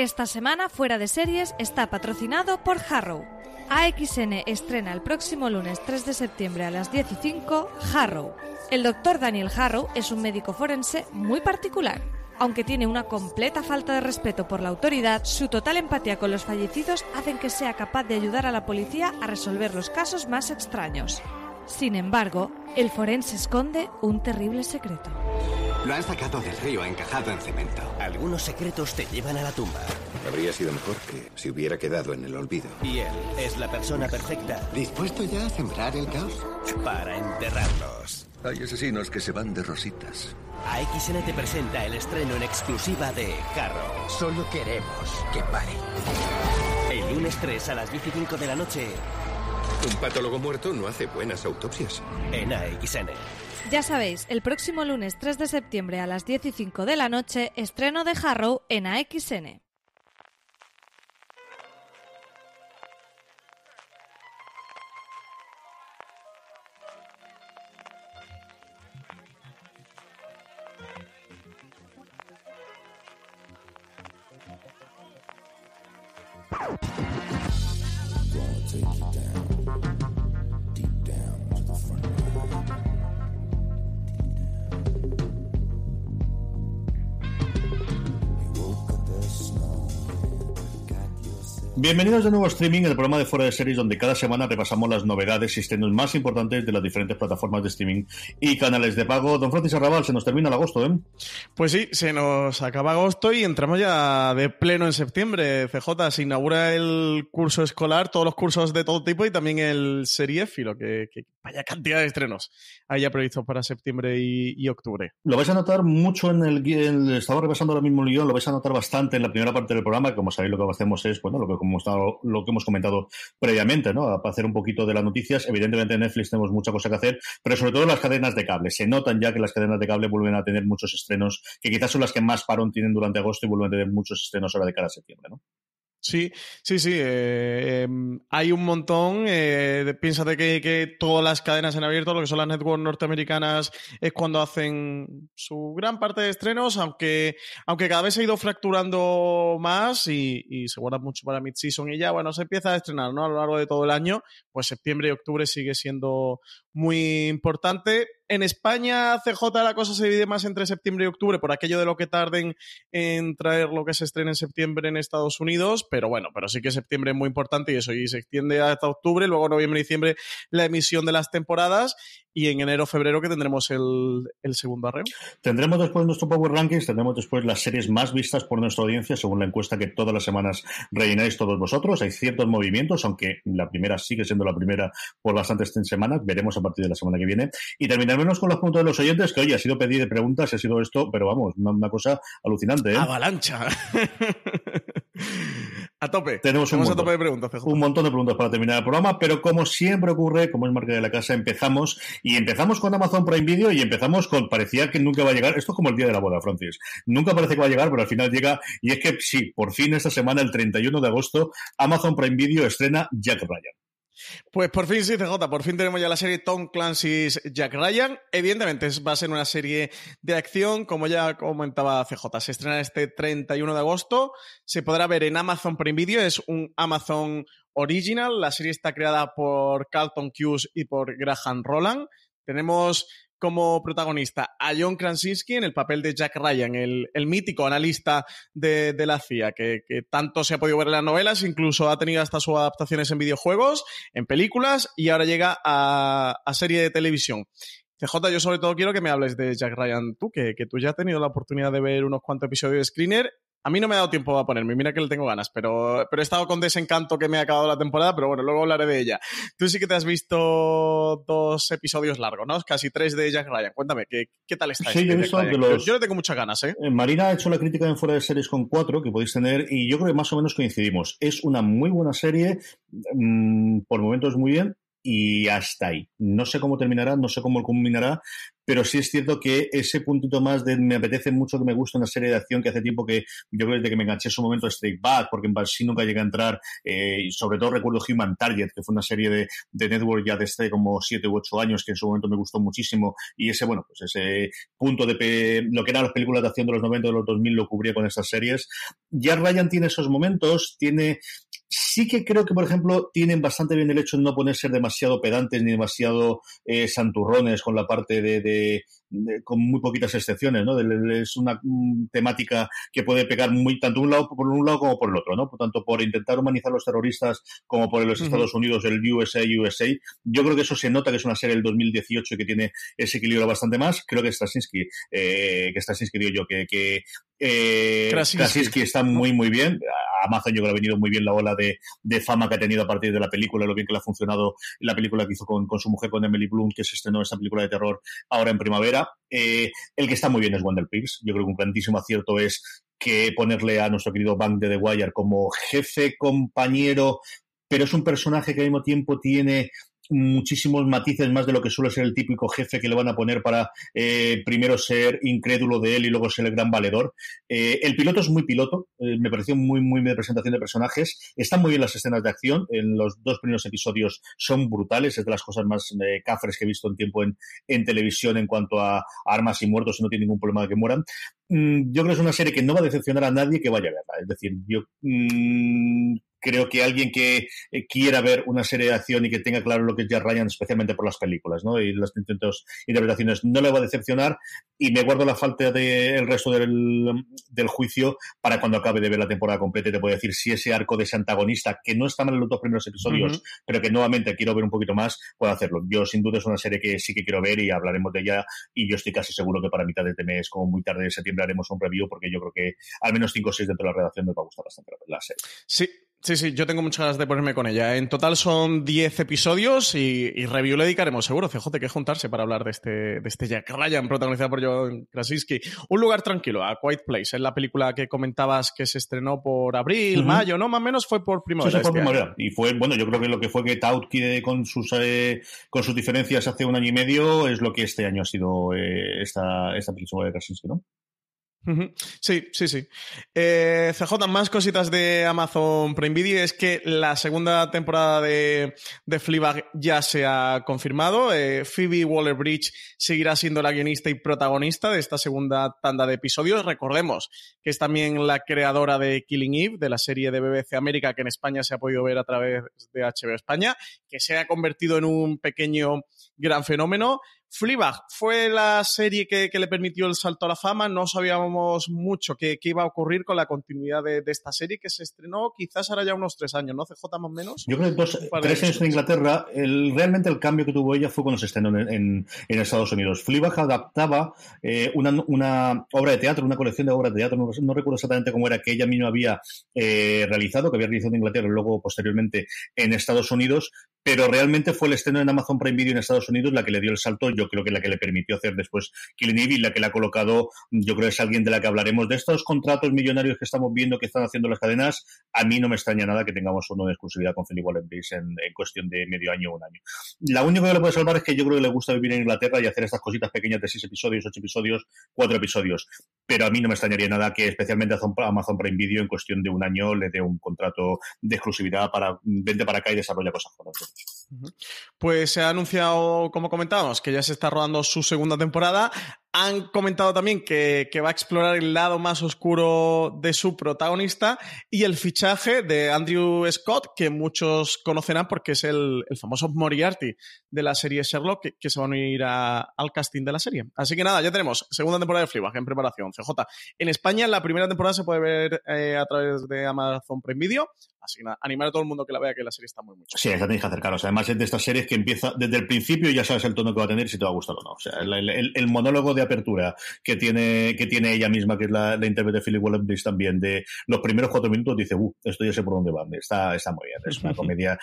Esta semana Fuera de Series está patrocinado por Harrow. AXN estrena el próximo lunes 3 de septiembre a las 10 y 5 Harrow. El doctor Daniel Harrow es un médico forense muy particular. Aunque tiene una completa falta de respeto por la autoridad, su total empatía con los fallecidos hacen que sea capaz de ayudar a la policía a resolver los casos más extraños. Sin embargo, el forense esconde un terrible secreto. Lo han sacado del río encajado en cemento. Algunos secretos te llevan a la tumba. Habría sido mejor que se hubiera quedado en el olvido. Y él es la persona perfecta ¿Dispuesto ya a sembrar el caos? para enterrarlos. Hay asesinos que se van de rositas. AXN te presenta el estreno en exclusiva de Harrow. Solo queremos que pare. El lunes 3 a las 15 de la noche Un patólogo muerto no hace buenas autopsias. en AXN. Ya sabéis, el próximo lunes 3 de septiembre a las 10 y 5 de la noche, estreno de Harrow en AXN. Bienvenidos de nuevo a Streaming, el programa de Fuera de Series, donde cada semana repasamos las novedades y estrenos más importantes de las diferentes plataformas de streaming y canales de pago. Don Francis Arrabal, se nos termina el agosto, ¿eh? Pues sí, se nos acaba agosto y entramos ya de pleno en septiembre. CJ se inaugura el curso escolar, todos los cursos de todo tipo y también el seriéfilo, que, que vaya cantidad de estrenos hay ya previstos para septiembre y, y octubre. Lo vais a notar mucho en el guion, estaba repasando ahora mismo el guion, lo vais a notar bastante en la primera parte del programa, que como sabéis lo que hacemos es, bueno, lo que, como estado- lo que hemos comentado previamente, ¿no? Para hacer un poquito de las noticias. Evidentemente en Netflix tenemos mucha cosa que hacer, pero sobre todo las cadenas de cable. Se notan ya que las cadenas de cable vuelven a tener muchos estrenos, que quizás son las que más parón tienen durante agosto y vuelven a tener muchos estrenos ahora de cara a septiembre, ¿no? Sí, sí, sí. eh, em, hay un montón. Eh, piénsate que, que todas las cadenas en abierto, lo que son las networks norteamericanas, es cuando hacen su gran parte de estrenos, aunque, aunque cada vez se ha ido fracturando más y, y se guarda mucho para mid-season y ya, bueno, se empieza a estrenar ¿no? a lo largo de todo el año, pues septiembre y octubre sigue siendo muy importante. En España, CJ, la cosa se divide más entre septiembre y octubre por aquello de lo que tarden en traer lo que se estrena en septiembre en Estados Unidos, pero bueno, pero sí que septiembre es muy importante y eso, y se extiende hasta octubre, luego noviembre y diciembre la emisión de las temporadas y en enero, febrero que tendremos el, el segundo arreo. Tendremos después nuestro Power Rankings, tendremos después las series más vistas por nuestra audiencia, según la encuesta que todas las semanas rellenáis todos vosotros. Hay ciertos movimientos, aunque la primera sigue siendo la primera por bastantes semanas. Veremos a partir de la semana que viene. Y terminaremos con las preguntas de los oyentes, que oye, ha sido pedir de preguntas, ha sido esto, pero vamos, una, una cosa alucinante. ¿eh? Avalancha. a tope. Tenemos un a tope de preguntas. Un montón de preguntas para terminar el programa, pero como siempre ocurre, como es marca de la casa, empezamos y empezamos con Amazon Prime Video y empezamos con parecía que nunca va a llegar. Esto es como el día de la boda, Francis. Nunca parece que va a llegar, pero al final llega y es que sí, por fin esta semana, el 31 de agosto, Amazon Prime Video estrena Jack Ryan. Pues por fin sí, CJ, por fin tenemos ya la serie Tom Clancy's Jack Ryan. Evidentemente va a ser una serie de acción, como ya comentaba CJ. Se estrena este 31 de agosto. Se podrá ver en Amazon Prime Video. Es un Amazon Original. La serie está creada por Carlton Cuse y por Graham Roland. Tenemos como protagonista a John Krasinski en el papel de Jack Ryan, el, el mítico analista de, de la CIA, que, que tanto se ha podido ver en las novelas, incluso ha tenido hasta sus adaptaciones en videojuegos, en películas y ahora llega a, a serie de televisión. CJ, yo sobre todo quiero que me hables de Jack Ryan, tú, que, que tú ya has tenido la oportunidad de ver unos cuantos episodios de Screener A mí no me ha dado tiempo a ponerme, mira que le tengo ganas, pero, pero he estado con desencanto que me ha acabado la temporada, pero bueno, luego hablaré de ella. Tú sí que te has visto dos episodios largos, ¿no? Casi tres de Jack Ryan. Cuéntame, ¿qué, qué tal está? Sí, este yo, he visto de los- yo, le tengo muchas ganas, ¿eh? Eh, Marina ha hecho la crítica en fuera de series con cuatro que podéis tener y yo creo que más o menos coincidimos. Es una muy buena serie, mm, por momentos muy bien y hasta ahí. No sé cómo terminará, no sé cómo culminará, pero sí es cierto que ese puntito más de me apetece mucho que me guste una serie de acción que hace tiempo que yo creo que me enganché en su momento a Strike Back, porque en sí nunca llegué a entrar, eh, y sobre todo recuerdo Human Target, que fue una serie de, de Network ya desde como siete u ocho años, que en su momento me gustó muchísimo, y ese, bueno, pues ese punto de lo que eran las películas de acción de los 90 de los 2000 lo cubría con estas series. Ya Ryan tiene esos momentos, tiene sí que creo que, por ejemplo, tienen bastante bien el hecho de no poner ser demasiado pedantes ni demasiado eh, santurrones con la parte de, de- de- con muy poquitas excepciones, ¿no? De- es una mm, temática que puede pegar muy tanto un lado por un lado como por el otro, ¿no? Por tanto, por intentar humanizar a los terroristas como por los. Estados Unidos, el USA, USA. Yo creo que eso se nota que es una serie del 2018 y que tiene ese equilibrio bastante más. Creo que Straczynski, eh, que Straczynski digo yo, que, que eh, Krasinski. Krasinski está muy, muy bien. A Amazon yo creo que ha venido muy bien la ola de, fama que ha tenido a partir de la película, lo bien que le ha funcionado la película que hizo con, con su mujer, con Emily Bloom, que se estrenó esta película de terror ahora en primavera. Eh, el que está muy bien es Wonder Pigs. Yo creo que un grandísimo acierto es que ponerle a nuestro querido Bank de The Wire como jefe, compañero, pero es un personaje que al mismo tiempo tiene muchísimos matices más de lo que suele ser el típico jefe que le van a poner para eh, primero ser incrédulo de él y luego ser el gran valedor. Eh, el piloto es muy piloto, eh, me pareció muy, muy de presentación de personajes. Están muy bien las escenas de acción, en los dos primeros episodios son brutales, es de las cosas más cafres que he visto en tiempo en, en televisión en cuanto a armas y muertos y no tiene ningún problema de que mueran. Mm, yo creo que es una serie que no va a decepcionar a nadie que vaya a verla. Es decir, yo mm, creo que alguien que eh, quiera ver una serie de acción y que tenga claro lo que es Jack Ryan, especialmente por las películas ¿no? y las intentos interpretaciones, no le va a decepcionar y me guardo la falta del resto del, del juicio para cuando acabe de ver la temporada completa y te puedo decir si ese arco de ese antagonista, que no está mal en los dos primeros episodios, Ujú. pero que nuevamente quiero ver un poquito más, puedo hacerlo. Yo sin duda es una serie que sí que quiero ver y hablaremos de ella y yo estoy casi seguro que para mitad de este mes, como muy tarde de septiembre, haremos un review porque yo creo que al menos 5 o 6 dentro de la redacción me va a gustar bastante la serie. Sí, sí, sí, yo tengo muchas ganas de ponerme con ella. En total son 10 episodios y, y review le dedicaremos seguro. CJ, que juntarse para hablar de este, de este Jack Ryan, protagonizado por John Krasinski. Un lugar tranquilo, A Quiet Place, es la película que comentabas que se estrenó por abril, mayo, ¿no? Más o menos fue por Sí, primavera. eso fue este primavera. Y fue, bueno, yo creo que lo que fue que Taut que con sus eh, con sus diferencias hace un año y medio es lo que este año ha sido eh, esta, esta película de Krasinski, ¿no? Sí, sí, sí. Eh, CJ, más cositas de Amazon Prime Video es que la segunda temporada de, de Fleabag ya se ha confirmado. Eh, Phoebe Waller-Bridge seguirá siendo la guionista y protagonista de esta segunda tanda de episodios. Recordemos que es también la creadora de Killing Eve, de la serie de BBC América que en España se ha podido ver a través de HBO España, que se ha convertido en un pequeño gran fenómeno. Fleabag fue la serie que, que le permitió el salto a la fama. No sabíamos mucho qué, qué iba a ocurrir con la continuidad de, de esta serie que se estrenó quizás ahora ya unos tres años, ¿no? CJ más o menos. Yo creo que dos, tres años en. Inglaterra, el, realmente el cambio que tuvo ella fue cuando se estrenó en, en- en Estados Unidos. Fleabag adaptaba eh, una, una obra de teatro, una colección de obras de teatro, no, no recuerdo exactamente cómo era, que ella misma había eh, realizado, que había realizado en Inglaterra y luego posteriormente en Estados Unidos, pero realmente fue el estreno en Amazon Prime Video en Estados Unidos la que le dio el salto, yo creo que la que le permitió hacer después Killing Eve la que le ha colocado, yo creo que es alguien de la que hablaremos. De estos contratos millonarios que estamos viendo que están haciendo las cadenas, a mí no me extraña nada que tengamos uno de exclusividad con Philip Waller-Bridge en, en cuestión de medio año o un año. La única que le puede salvar es que yo creo que le gusta vivir en Inglaterra y hacer estas cositas pequeñas de seis episodios, ocho episodios, cuatro episodios. Pero a mí no me extrañaría nada que especialmente Amazon- Prime Video en cuestión de un año le dé un contrato de exclusividad para vente para acá y desarrolla cosas con nosotros. Pues se ha anunciado, como comentábamos, que ya se está rodando su segunda temporada. Han comentado también que, que va a explorar el lado más oscuro de su protagonista y el fichaje de Andrew Scott, que muchos conocerán porque es el, el famoso Moriarty de la serie Sherlock, que, que se va a unir a- al casting de la serie. Así que nada, ya tenemos segunda temporada de Fleabag en preparación. CJ. En España la primera temporada se puede ver eh, a través de Amazon Prime Video. Así que nada, animar a todo el mundo que la vea, que la serie está muy mucho. Sí, esa tenéis que acercaros. Además, es de estas series que empieza desde el principio y ya sabes el tono que va a tener si te va a gustar o no. O sea, el, el- el monólogo de de apertura que tiene, que tiene ella misma, que es la, la intérprete de Philip Wallace también, de los primeros cuatro minutos, dice, uh, esto ya sé por dónde va. Está, está muy bien. Es una comedia,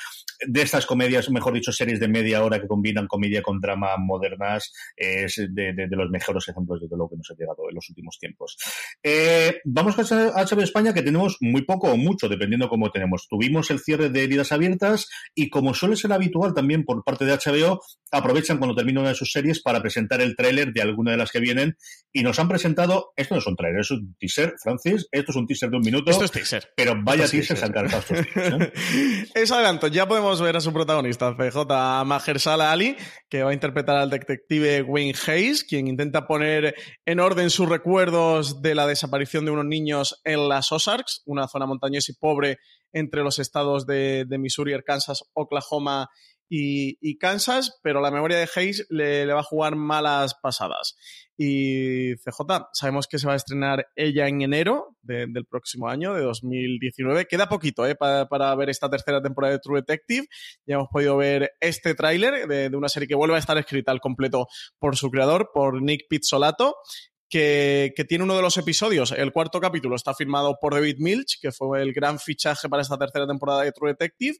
de estas comedias, mejor dicho, series de media hora que combinan comedia con drama modernas, es de, de, de los mejores ejemplos de lo que nos ha llegado en los últimos tiempos. Eh, vamos a HBO España, que tenemos muy poco o mucho, dependiendo cómo tenemos. Tuvimos el cierre de heridas abiertas y como suele ser habitual también por parte de HBO, aprovechan cuando termina una de sus series para presentar el tráiler de alguna de las que vienen y nos han presentado, esto no es un tráiler, es un teaser, Francis, esto es un teaser de un minuto. Esto es teaser. Pero vaya teaser, teaser cargado estos ¿eh? Es adelanto, ya podemos ver a su protagonista, CJ Mahershala Ali, que va a interpretar al detective Wayne Hayes, quien intenta poner en orden sus recuerdos de la desaparición de unos niños en las Ozarks, una zona montañosa y pobre entre los estados de, de Missouri, Arkansas, Oklahoma y, y, Kansas, pero la memoria de Hayes le, le, va a jugar malas pasadas. Y CJ, sabemos que se va a estrenar ella en enero de, del próximo año, de 2019. Queda poquito ¿eh? para, para, ver esta tercera temporada de True Detective. Ya hemos podido ver este tráiler de, de, una serie que vuelve a estar escrita al completo por su creador, por Nick Pizzolato. Que, que, tiene uno de los episodios, el cuarto capítulo está firmado por David Milch, que fue el gran fichaje para esta tercera temporada de True Detective,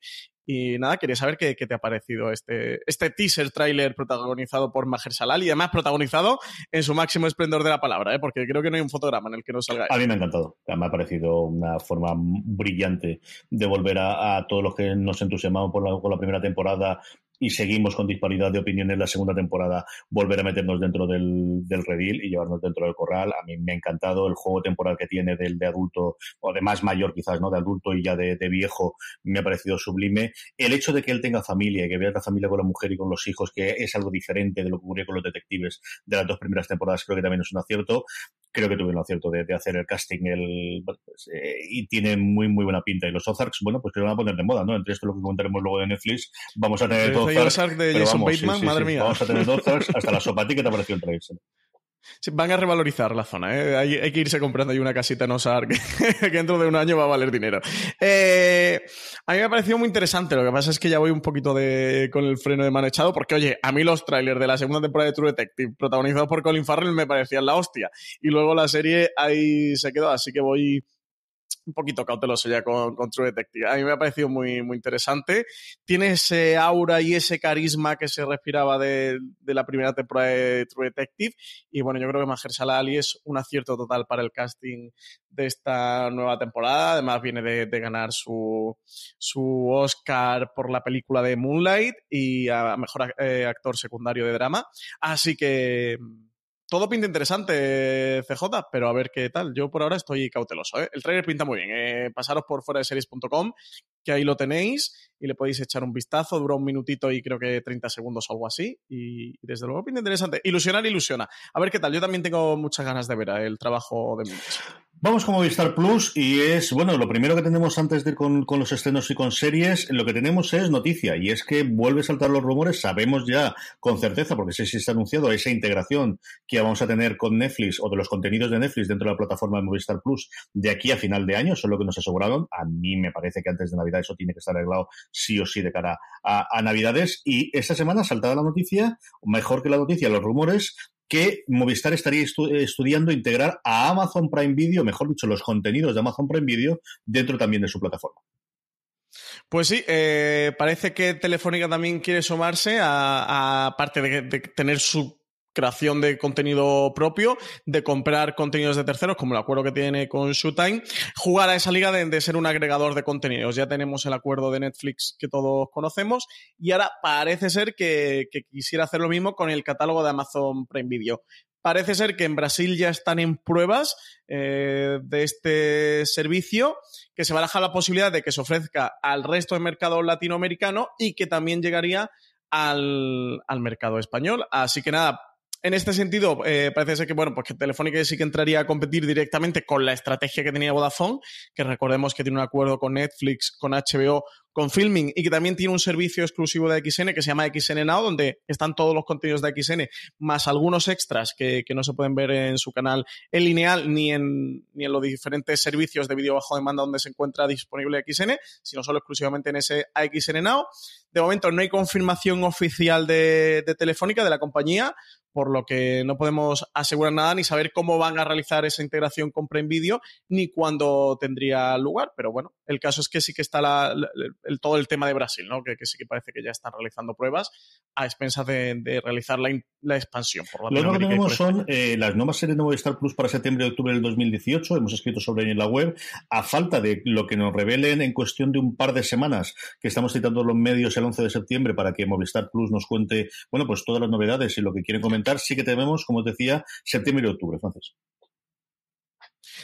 y nada, quería saber qué, qué te ha parecido este, este teaser trailer protagonizado por Mahershala Ali y además protagonizado en su máximo esplendor de la palabra, ¿eh? porque creo que no hay un fotograma en el que no salga. A mí me ha encantado. Me ha parecido una forma brillante de volver a, a todos los que nos entusiasmamos por la, por la primera temporada y seguimos con disparidad de opinión en la segunda temporada, volver a meternos dentro del, del redil y llevarnos dentro del corral. A mí me ha encantado el juego temporal que tiene del de adulto, o de más mayor quizás, ¿no? De adulto y ya de, de viejo, me ha parecido sublime. El hecho de que él tenga familia y que vea la familia con la mujer y con los hijos, que es algo diferente de lo que ocurrió con los detectives de las dos primeras temporadas, creo que también es un acierto creo que tuvieron acierto de, de, hacer el casting el, pues, eh, y tiene muy muy buena pinta y los Ozarks bueno pues que lo van a poner de moda no entre esto lo que comentaremos luego de Netflix vamos a tener Ozarks de Jason vamos, Bateman, sí, sí, madre sí, mía vamos a tener Ozarks hasta la sopa ¿qué te pareció el trailer? Van a revalorizar la zona, ¿eh? hay, hay, que irse comprando ahí una casita en Osar que, que, dentro de un año va a valer dinero. Eh, a mí me ha parecido muy interesante, lo que pasa es que ya voy un poquito de, con el freno de mano echado, porque oye, a mí los trailers de la segunda temporada de True Detective, protagonizados por Colin Farrell, me parecían la hostia. Y luego la serie ahí se quedó, así que voy un poquito cauteloso ya con, True Detective. A mí me ha parecido muy, muy interesante. Tiene ese aura y ese carisma que se respiraba de, de la primera temporada de True Detective. Y bueno, yo creo que Mahershala Ali es un acierto total para el casting de esta nueva temporada. Además, viene de, de ganar su, su Oscar por la película de Moonlight y a mejor eh, actor secundario de drama. Así que todo pinta interesante, CJ, pero a ver qué tal. Yo por ahora estoy cauteloso. ¿eh? El trailer pinta muy bien. Eh, pasaros por fuera de series.com, que ahí lo tenéis y le podéis echar un vistazo. Dura un minutito y creo que 30 segundos o algo así. Y, desde luego pinta interesante. Ilusionar, ilusiona. A ver qué tal. Yo también tengo muchas ganas de ver ¿eh? el trabajo de Milch. Vamos con Movistar Plus y es, bueno, lo primero que tenemos antes de ir con, con, los estrenos y con series, lo que tenemos es noticia y es que vuelve a saltar los rumores, sabemos ya con certeza, porque sé si está anunciado esa integración que vamos a tener con Netflix o de los contenidos de Netflix dentro de la plataforma de Movistar Plus de aquí a final de año, eso es lo que nos aseguraron. A mí me parece que antes de Navidad eso tiene que estar arreglado sí o sí de cara a, Navidades y esta semana saltada la noticia, mejor que la noticia, los rumores que Movistar estaría estu estudiando integrar a Amazon Prime Video, mejor dicho, los contenidos de Amazon Prime Video dentro también de su plataforma. Pues sí, eh, parece que Telefónica también quiere sumarse a, a de, de, tener su creación de contenido propio, de comprar contenidos de terceros, como el acuerdo que tiene con Showtime, jugar a esa liga de, ser un agregador de contenidos. Ya tenemos el acuerdo de Netflix que todos conocemos y ahora parece ser que, quisiera hacer lo mismo con el catálogo de Amazon Prime Video. Parece ser que en Brasil ya están en pruebas eh, de este servicio, que se baraja la posibilidad de que se ofrezca al resto del mercado latinoamericano y que también llegaría al mercado español. Así que nada, en este sentido, eh, parece ser que, bueno, pues Telefónica sí que entraría a competir directamente con la estrategia que tenía Vodafone, que recordemos que tiene un acuerdo con Netflix, con HBO, con Filming y que también tiene un servicio exclusivo de XN que se llama XN Now, donde están todos los contenidos de XN, más algunos extras que, que no se pueden ver en su canal en lineal ni en, ni en los diferentes servicios de vídeo bajo demanda donde se encuentra disponible XN, sino solo exclusivamente en ese XN Now. De momento no hay confirmación oficial de, de Telefónica, de la compañía, por lo que no podemos asegurar nada ni saber cómo van a realizar esa integración con Prime Video ni cuándo tendría lugar. Pero bueno, el caso es que sí que está el, todo el tema de Brasil, ¿no? Que, sí que parece que ya están realizando pruebas a expensas de, realizar la, expansión. Por lo que tenemos son eh, las nuevas series de Movistar Plus para septiembre y octubre del 2018. Hemos escrito sobre ello en la web. A falta de lo que nos revelen en cuestión de un par de semanas, que estamos citando los medios el 11 de septiembre para que Movistar Plus nos cuente, bueno, pues todas las novedades y lo que quieren comentar, sí que tenemos, como os decía, septiembre y octubre, Entonces.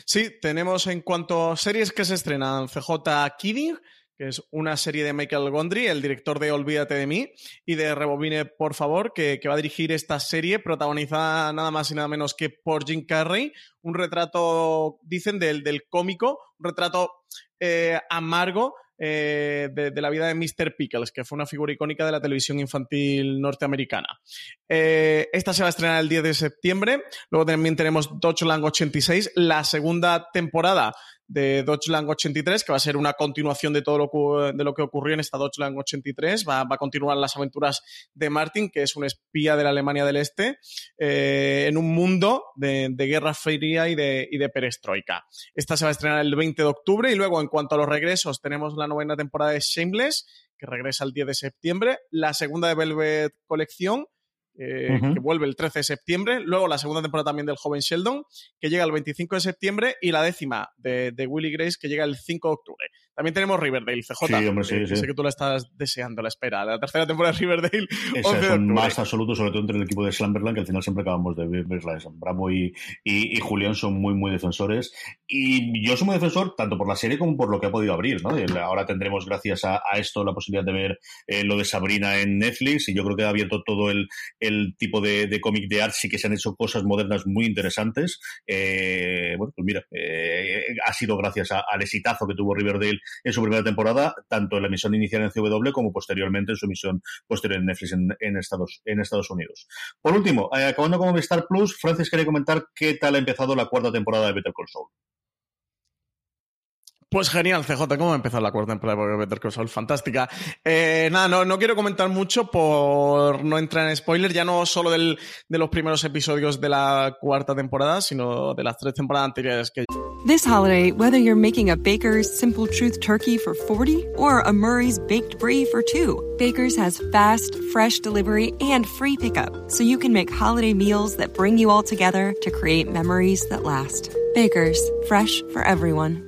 Sí, tenemos en cuanto a series que se estrenan, CJ Kidding, que es una serie de Michael Gondry, el director de Olvídate de mí, y de Rebobine, por favor, que, va a dirigir esta serie protagonizada nada más y nada menos que por Jim Carrey, un retrato, dicen, del, del cómico, un retrato eh, amargo eh, de, la vida de Mr. Pickles, que fue una figura icónica de la televisión infantil norteamericana. Eh, esta se va a estrenar el 10 de septiembre. Luego también tenemos Deutschland 86, la segunda temporada de Deutschland 83, que va a ser una continuación de todo lo que, de lo que ocurrió en esta Deutschland 83. Va, va, a continuar las aventuras de Martin, que es un espía de la Alemania del Este, eh, en un mundo de, guerra fría y de, y de perestroika. Esta se va a estrenar el 20 de octubre y luego, en cuanto a los regresos, tenemos la novena temporada de Shameless, que regresa el 10 de septiembre, la segunda de Velvet Colección, eh, que vuelve el 13 de septiembre. Luego la segunda temporada también del joven Sheldon, que llega el 25 de septiembre. Y la décima de, de Willy Grace, que llega el 5 de octubre. También tenemos Riverdale, CJ. Sí, hombre, sí, sí. Sé que tú la estás deseando, la espera. La tercera temporada de Riverdale. Ese es un más absoluto, sobre todo entre el equipo de Slumberland, que al final siempre acabamos de verla. Bravo y, y, y, Julián son muy, muy defensores. Y yo soy muy defensor tanto por la serie como por lo que ha podido abrir. ¿no? Ahora tendremos, gracias a, a esto, la posibilidad de ver eh, lo de Sabrina en Netflix. Y yo creo que ha abierto todo el, el tipo de, de cómic de art. Sí que se han hecho cosas modernas muy interesantes. Eh, bueno, pues mira, eh, ha sido gracias al exitazo que tuvo Riverdale en su primera temporada, tanto en la emisión inicial en CW como posteriormente en su emisión posterior en Netflix en, Estados, Unidos. Por último, eh, acabando con Star Plus, Francis quería comentar qué tal ha empezado la cuarta temporada de Better Call Saul. Pues genial, CJ, ¿cómo ha empezado la cuarta temporada de Better Call Saul? Fantástica. Eh, nada, no, no, quiero comentar mucho por no entrar en spoiler, ya no solo del, de los primeros episodios de la cuarta temporada, sino de las tres temporadas anteriores que... This holiday, whether you're making a Baker's Simple Truth turkey for 40 or a Murray's Baked Brie for 2, Baker's has fast, fresh delivery and free pickup, so you can make holiday meals that bring you all together to create memories that last. Baker's, fresh for everyone.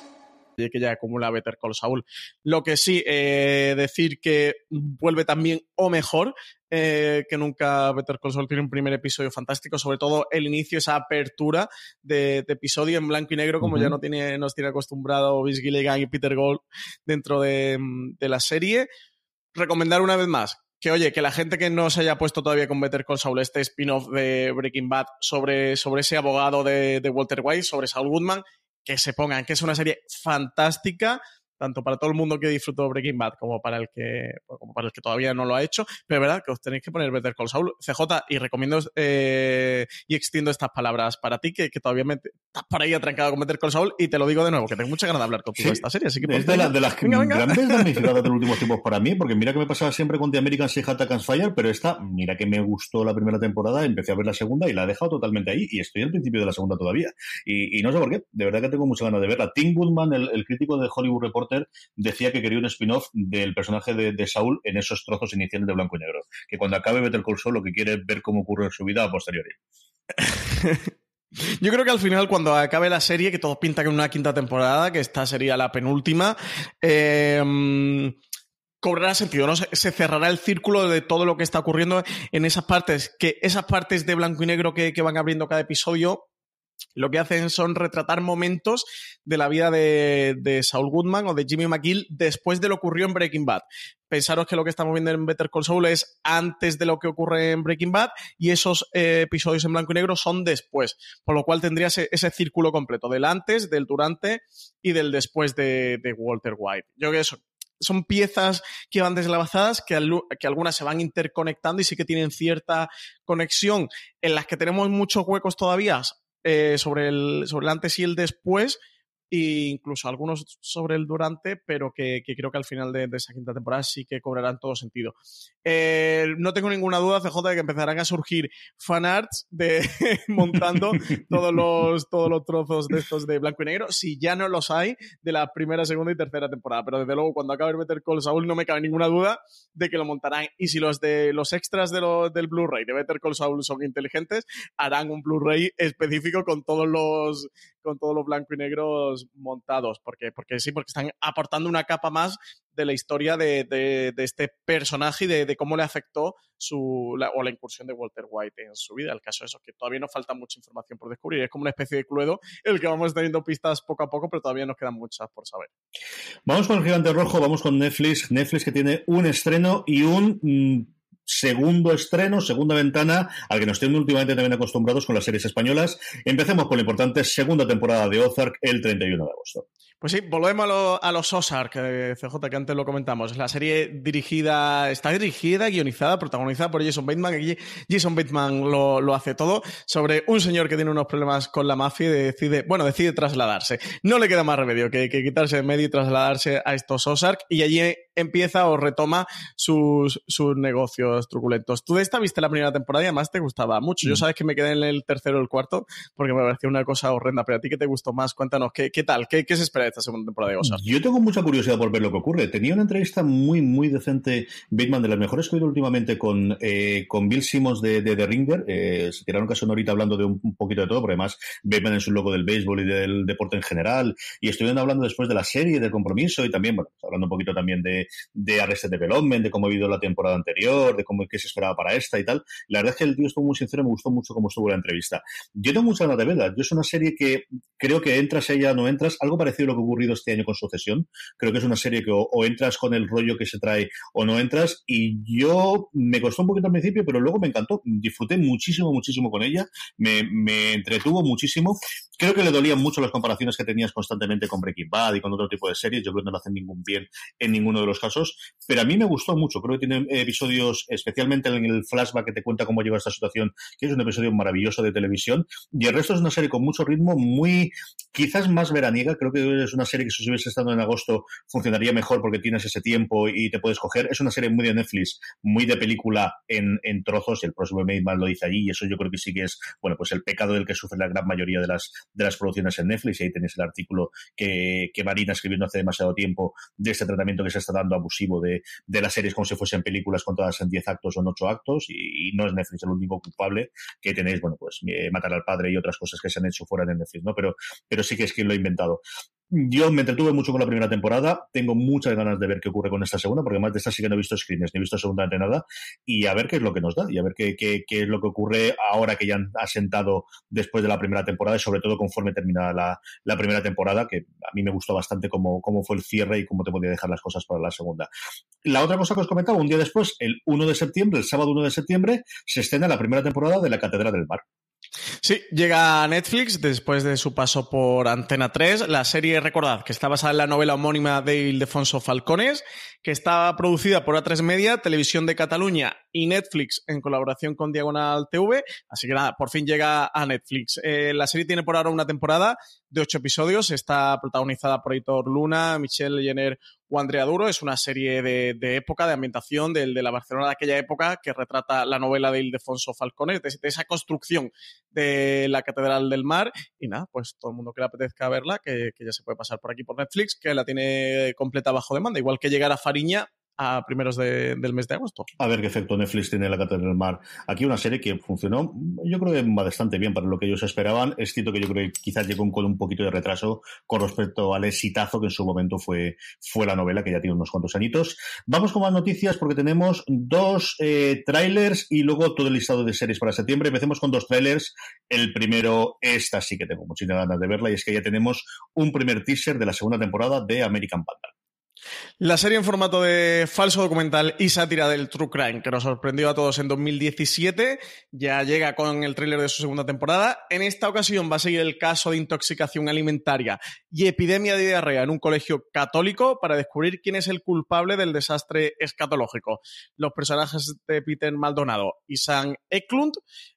que ya acumula Better Call Saul. Lo que sí, eh, decir que vuelve también o mejor eh, que nunca Better Call Saul tiene un primer episodio fantástico, sobre todo el inicio, esa apertura de, episodio en blanco y negro, como ya no tiene, nos tiene acostumbrado Vince Gilligan y Peter Gold dentro de, la serie. Recomendar una vez más que oye, que la gente que no se haya puesto todavía con Better Call Saul, este spin-off de Breaking Bad sobre, sobre ese abogado de, de, Walter White, sobre Saul Goodman, que se pongan, que es una serie fantástica, tanto para todo el mundo que disfrutó Breaking Bad como para el que como para el que todavía no lo ha hecho, pero es verdad que os tenéis que poner Better Call Saul, CJ, y recomiendo eh, y extiendo estas palabras para ti, que, todavía me, estás por ahí atrancado con Better Call Saul, y te lo digo de nuevo, que tengo mucha ganas de hablar contigo de esta serie, así que... Es de, de, las grandes damnificadas de los últimos tiempos para mí, porque mira que me pasaba siempre con The American Sea Attack and Fire, pero esta, mira que me gustó la primera temporada, empecé a ver la segunda y la he dejado totalmente ahí, y estoy al principio de la segunda todavía, y, no sé por qué, de verdad que tengo mucha ganas de verla. Tim Goodman, el, el crítico de Hollywood Reporter, decía que quería un spin-off del personaje de, Saúl en esos trozos iniciales de blanco y negro. Que cuando acabe Better Call Saul lo que quiere es ver cómo ocurre en su vida a posteriori. Yo creo que al final, cuando acabe la serie, que todo pinta que una quinta temporada, que esta sería la penúltima, eh, cobrará sentido, ¿no? Se cerrará el círculo de todo lo que está ocurriendo en esas partes, que esas partes de blanco y negro que van abriendo cada episodio lo que hacen son retratar momentos de la vida de, de, Saul Goodman o de Jimmy McGill después de lo que ocurrió en Breaking Bad. Pensaros que lo que estamos viendo en Better Call Saul es antes de lo que ocurre en Breaking Bad y esos eh, episodios en blanco y negro son después, por lo cual tendría ese, ese, círculo completo del antes, del durante y del después de, de Walter White. Yo creo que eso, son piezas que van deslavazadas, que, que, algunas se van interconectando y sí que tienen cierta conexión, en las que tenemos muchos huecos todavía eh, sobre, el, sobre el antes y el después, e incluso algunos sobre el durante, pero que, que creo que al final de, de, esa quinta temporada sí que cobrarán todo sentido. Eh, no tengo ninguna duda, CJ, de que empezarán a surgir fanarts de montando todos los, todos los trozos de estos de blanco y negro, si ya no los hay de la primera, segunda y tercera temporada. Pero desde luego, cuando acabe Better Call Saul, no me cabe ninguna duda de que lo montarán. Y si los de los extras de lo, del Blu-ray de Better Call Saul son inteligentes, harán un Blu-ray específico con todos los con todos los blanco y negros montados, porque, porque sí, porque están aportando una capa más de la historia de, este personaje y de, cómo le afectó su, la, o la incursión de Walter White en su vida. El caso es que todavía nos falta mucha información por descubrir. Es como una especie de cluedo el que vamos teniendo pistas poco a poco, pero todavía nos quedan muchas por saber. Vamos con el gigante rojo, vamos con Netflix. Netflix que tiene un estreno y un... Segundo estreno, segunda ventana, al que nos tienen últimamente también acostumbrados con las series españolas. Empecemos con la importante segunda temporada de Ozark el 31 de agosto. Pues sí, volvemos a, lo, a los Ozark, eh, CJ, que antes lo comentamos. La serie dirigida, está dirigida, guionizada, protagonizada por Jason Bateman. Aquí Jason Bateman lo, lo, hace todo sobre un señor que tiene unos problemas con la mafia y decide, bueno, decide trasladarse. No le queda más remedio que, que quitarse de medio y trasladarse a estos Ozark y allí empieza o retoma sus, sus negocios truculentos. Tú de esta viste la primera temporada y además te gustaba mucho. Yo sabes que me quedé en el tercero o el cuarto porque me pareció una cosa horrenda, pero a ti que te gustó más, cuéntanos, ¿qué, qué tal? ¿Qué, ¿Qué se espera esta segunda temporada de Ozark? Yo tengo mucha curiosidad por ver lo que ocurre. Tenía una entrevista muy, muy decente, Bateman, de las mejores que he oído últimamente con, eh, con Bill Simmons de, de The Ringer. Eh, se tiraron casi una horita hablando de un, un, poquito de todo, porque además Bateman es un loco del béisbol y del deporte en general. Y estuvieron hablando después de la serie, del compromiso y también, bueno, hablando un poquito también de, de Arrested Development, de cómo ha habido la temporada anterior, de cómo qué se esperaba para esta y tal. La verdad es que el tío estuvo muy sincero, me gustó mucho cómo estuvo la entrevista. Yo tengo mucha ganas de verla. Yo es una serie que creo que entras ella no entras, algo parecido a lo que ocurrido este año con Sucesión. Creo que es una serie que o, o, entras con el rollo que se trae o no entras. Y yo me costó un poquito al principio, pero luego me encantó. Disfruté muchísimo, muchísimo con ella. Me, me entretuvo muchísimo. Creo que le dolían mucho las comparaciones que tenías constantemente con Breaking Bad y con otro tipo de series. Yo creo que no le hacen ningún bien en ninguno de los casos. Pero a mí me gustó mucho. Creo que tiene episodios, especialmente en el flashback que te cuenta cómo llega esta situación, que es un episodio maravilloso de televisión. Y el resto es una serie con mucho ritmo, muy, quizás más veraniega. Creo que es una serie que si hubiese estado en agosto funcionaría mejor porque tienes ese tiempo y te puedes coger. Es una serie muy de Netflix, muy de película en, en trozos. El próximo Maidman lo dice allí y eso yo creo que sí que es, bueno, pues el pecado del que sufre la gran mayoría de las, de las producciones en Netflix. Y ahí tenéis el artículo que, que Marina escribió no hace demasiado tiempo de este tratamiento que se está dando abusivo de, de las series como si fuesen películas contadas en 10 actos o en 8 actos y, y, no es Netflix el único culpable que tenéis, bueno, pues eh, matar al padre y otras cosas que se han hecho fuera de Netflix, ¿no? Pero, pero sí que es quien lo ha inventado. Yo me entretuve mucho con la primera temporada, tengo muchas ganas de ver qué ocurre con esta segunda, porque más de esta sí que no he visto screens, ni he visto absolutamente nada, y a ver qué es lo que nos da, y a ver qué, es lo que ocurre ahora que ya han asentado después de la primera temporada, y sobre todo conforme termina la, la primera temporada, que a mí me gustó bastante cómo, cómo fue el cierre y cómo te podía dejar las cosas para la segunda. La otra cosa que os comentaba, un día después, el 1 de septiembre, el sábado 1 de septiembre, se estrena la primera temporada de La Catedral del Mar. Sí, llega a Netflix después de su paso por Antena 3. La serie, recordad, que está basada en la novela homónima de Ildefonso Falcones, que está producida por A3 Media, Televisión de Cataluña y Netflix en colaboración con Diagonal TV. Así que nada, por fin llega a Netflix. Eh, la serie tiene por ahora una temporada de ocho episodios. Está protagonizada por Heitor Luna, Michelle Jenner o Andrea Duro. Es una serie de, época, de ambientación, de, la Barcelona de aquella época, que retrata la novela de Ildefonso Falcones, de, de, esa construcción de la Catedral del Mar. Y nada, pues todo el mundo que le apetezca verla, que, que ya se puede pasar por aquí por Netflix, que la tiene completa bajo demanda. Igual que llegar a Fariña a primeros del mes de agosto. A ver qué efecto Netflix tiene en la Catedral del Mar. Aquí una serie que funcionó, yo creo que bastante bien para lo que ellos esperaban. Es cierto que yo creo que quizás llegó con un poquito de retraso con respecto al exitazo que en su momento fue, fue la novela, que ya tiene unos cuantos añitos. Vamos con más noticias porque tenemos dos eh, trailers y luego todo el listado de series para septiembre. Empecemos con dos trailers. El primero, esta sí que tengo muchísimas ganas de verla y es que ya tenemos un primer teaser de la segunda temporada de American Vandal. La serie en formato de falso documental y sátira del True Crime, que nos sorprendió a todos en 2017, ya llega con el tráiler de su segunda temporada. En esta ocasión va a seguir el caso de intoxicación alimentaria y epidemia de diarrea en un colegio católico para descubrir quién es el culpable del desastre escatológico. Los personajes de Peter Maldonado y Sam Eklund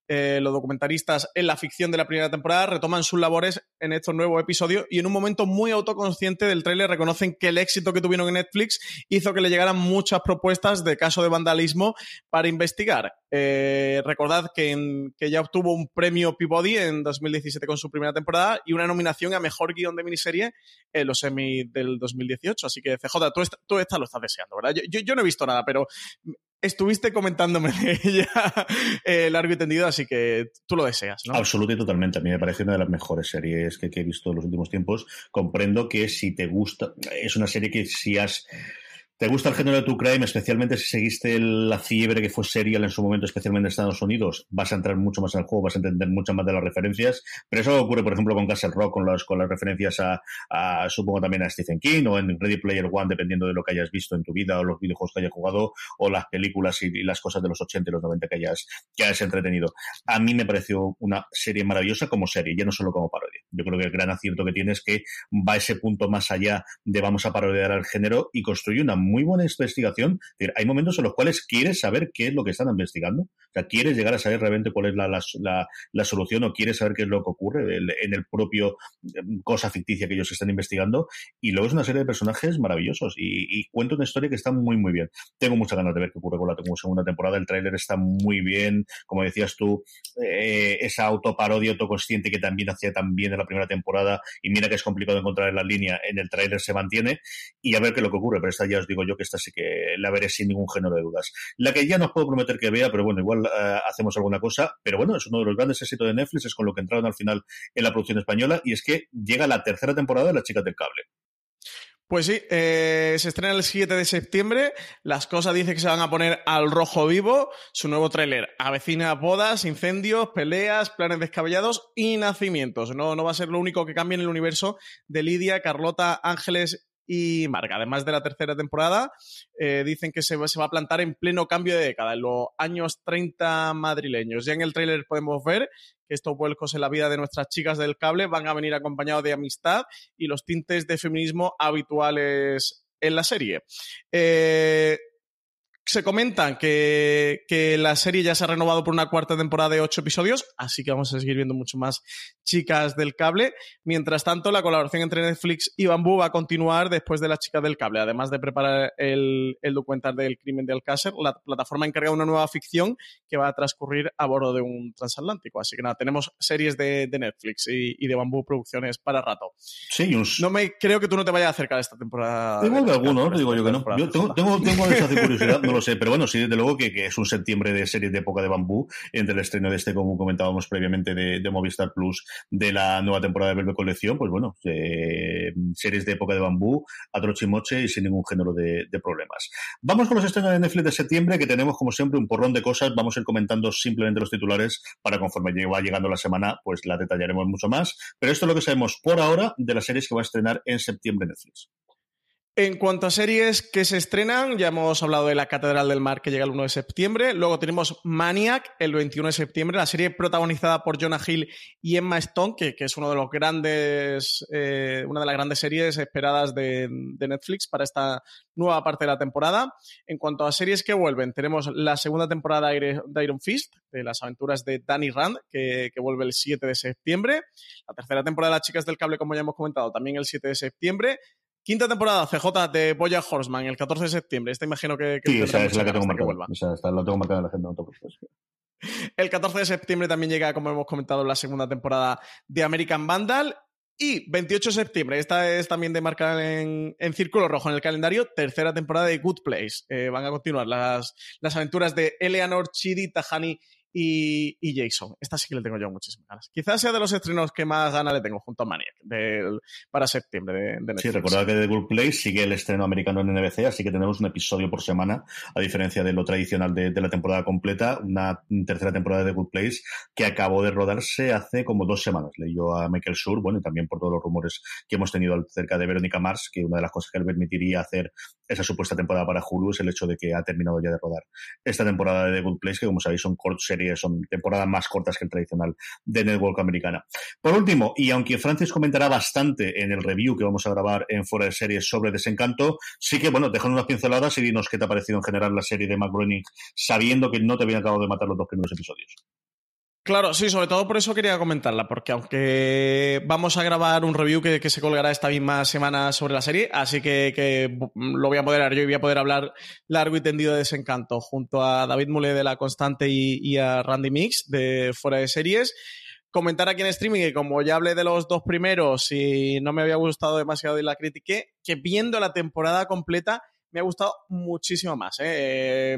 eh, los documentaristas en la ficción de la primera temporada retoman sus labores en estos nuevos episodios y en un momento muy autoconsciente del tráiler reconocen que el éxito que tuvieron en Netflix hizo que le llegaran muchas propuestas de caso de vandalismo para investigar. Eh, recordad que, ya obtuvo un premio Peabody en 2017 con su primera temporada y una nominación a Mejor Guión de Miniserie en los Emmy del 2018. Así que CJ, tú, tú esta lo estás deseando, ¿verdad? Yo, yo, no he visto nada, pero estuviste comentándome de eh, largo y tendido, así que tú lo deseas, ¿no? Absolutamente y totalmente. A mí me parece una de las mejores series que, que he visto en los últimos tiempos. Comprendo que si te gusta, es una serie que si has ¿Te gusta el género de tu crime, especialmente si seguiste la fiebre que fue serial en su momento, especialmente en Estados Unidos? Vas a entrar mucho más al juego, vas a entender muchas más de las referencias. Pero eso ocurre, por ejemplo, con Castle Rock, con las, con las referencias a, supongo también a Stephen King o en Ready Player One, dependiendo de lo que hayas visto en tu vida o los videojuegos que hayas jugado o las películas y, las cosas de los 80 y los 90 que hayas, que hayas entretenido. A mí me pareció una serie maravillosa como serie, ya no solo como parodia. Yo creo que el gran acierto que tiene es que va a ese punto más allá de vamos a parodiar al género y construye una muy buena investigación hay momentos en los cuales quieres saber qué es lo que están investigando. O sea, quieres llegar a saber realmente cuál es la, solución o quieres saber qué es lo que ocurre en el propio em, cosa ficticia que ellos están investigando. Y luego es una serie de personajes maravillosos y, y cuenta una historia que está muy, muy bien. Tengo muchas ganas de ver qué ocurre con la segunda temporada. El tráiler está muy bien. Como decías tú, eh, esa autoparodia autoconsciente que también hacía tan bien en la primera temporada. Y mira que es complicado encontrar en la línea. En el tráiler se mantiene. Y a ver qué es lo que ocurre. Pero esta ya os digo yo que esta sí que la veré sin ningún género de dudas. La que ya no os puedo prometer que vea, pero bueno, igual eh, hacemos alguna cosa. Pero bueno, es uno de los grandes éxitos de Netflix, es con lo que entraron al final en la producción española, y es que llega la tercera temporada de Las Chicas del Cable. Pues sí, eh, se estrena el 7 de septiembre. Las cosas dicen que se van a poner al rojo vivo. Su nuevo tráiler avecina bodas, incendios, peleas, planes descabellados y nacimientos. No, no va a ser lo único que cambie en el universo de Lidia, Carlota, Ángeles y Marga. Además de la tercera temporada, eh, dicen que se, va a plantar en pleno cambio de década, en los años 30 madrileños. Ya en el tráiler podemos ver que estos vuelcos en la vida de nuestras chicas del cable van a venir acompañados de amistad y los tintes de feminismo habituales en la serie. Eh, se comentan que, que, la serie ya se ha renovado por una cuarta temporada de ocho episodios, así que vamos a seguir viendo mucho más chicas del cable. Mientras tanto, la colaboración entre Netflix y Bambú va a continuar después de las chicas del cable. Además de preparar el, el documental del crimen de Alcácer, la plataforma encarga una nueva ficción que va a transcurrir a bordo de un transatlántico. Así que nada, tenemos series de, de Netflix y, y, de Bambú Producciones para rato. Sí, No me creo que tú no te vayas a acercar esta temporada. Igual de alguno, digo yo que no. Yo tengo, tengo, tengo esa curiosidad. Lo sé, pero bueno, sí, desde luego que, es un septiembre de series de época de bambú, entre el estreno de este, como comentábamos previamente, de, de Movistar Plus, de la nueva temporada de Velvet Colección, pues bueno, eh, series de época de bambú, a trochimoche y sin ningún género de, de, problemas. Vamos con los estrenos de Netflix de septiembre, que tenemos como siempre un porrón de cosas, vamos a ir comentando simplemente los titulares para conforme va llegando la semana, pues la detallaremos mucho más, pero esto es lo que sabemos por ahora de las series que va a estrenar en septiembre Netflix. En cuanto a series que se estrenan, ya hemos hablado de La Catedral del Mar que llega el 1 de septiembre. Luego tenemos Maniac el 21 de septiembre, la serie protagonizada por Jonah Hill y Emma Stone, que, es uno de los grandes, eh, una de las grandes series esperadas de, de, Netflix para esta nueva parte de la temporada. En cuanto a series que vuelven, tenemos la segunda temporada de Iron Fist, de las aventuras de Danny Rand, que, que vuelve el 7 de septiembre. La tercera temporada de Las Chicas del Cable, como ya hemos comentado, también el 7 de septiembre. Quinta temporada, CJ de Boya Horseman, el 14 de septiembre. Esta imagino que. que sí, esa es la que tengo marcada. Esa está, la tengo marcada en la agenda, no te preocupes. El 14 de septiembre también llega, como hemos comentado, la segunda temporada de American Vandal. Y 28 de septiembre, esta es también de marcar en, círculo rojo en el calendario, tercera temporada de Good Place. Eh, van a continuar las, las aventuras de Eleanor, Chidi, Tahani y, Jason. Esta sí que le tengo yo muchísimas ganas. Quizás sea de los estrenos que más ganas le tengo junto a Maniac para septiembre de, Netflix. Sí, recordad que The Good Place sigue el estreno americano en NBC, así que tenemos un episodio por semana, a diferencia de lo tradicional de, la temporada completa, una tercera temporada de The Good Place que acabó de rodarse hace como dos semanas. Leyó a Michael Schur, bueno, y también por todos los rumores que hemos tenido acerca de Verónica Mars, que una de las cosas que le permitiría hacer esa supuesta temporada para Hulu es el hecho de que ha terminado ya de rodar esta temporada de The Good Place, que como sabéis son cortas series son temporadas más cortas que el tradicional de Network americana. Por último, y aunque Francis comentará bastante en el review que vamos a grabar en Fuera de Series sobre Desencanto, sí que, bueno, dejan unas pinceladas y dinos qué te ha parecido en general la serie de McGroening, sabiendo que no te habían acabado de matar los dos primeros episodios. Claro, sí, sobre todo por eso quería comentarla, porque aunque vamos a grabar un review que, se colgará esta misma semana sobre la serie, así que, lo voy a poder yo y voy a poder hablar largo y tendido de desencanto junto a David Mule de La Constante y, a Randy Mix de Fuera de Series. Comentar aquí en streaming que como ya hablé de los dos primeros y no me había gustado demasiado y la critiqué, que viendo la temporada completa me ha gustado muchísimo más. ¿eh?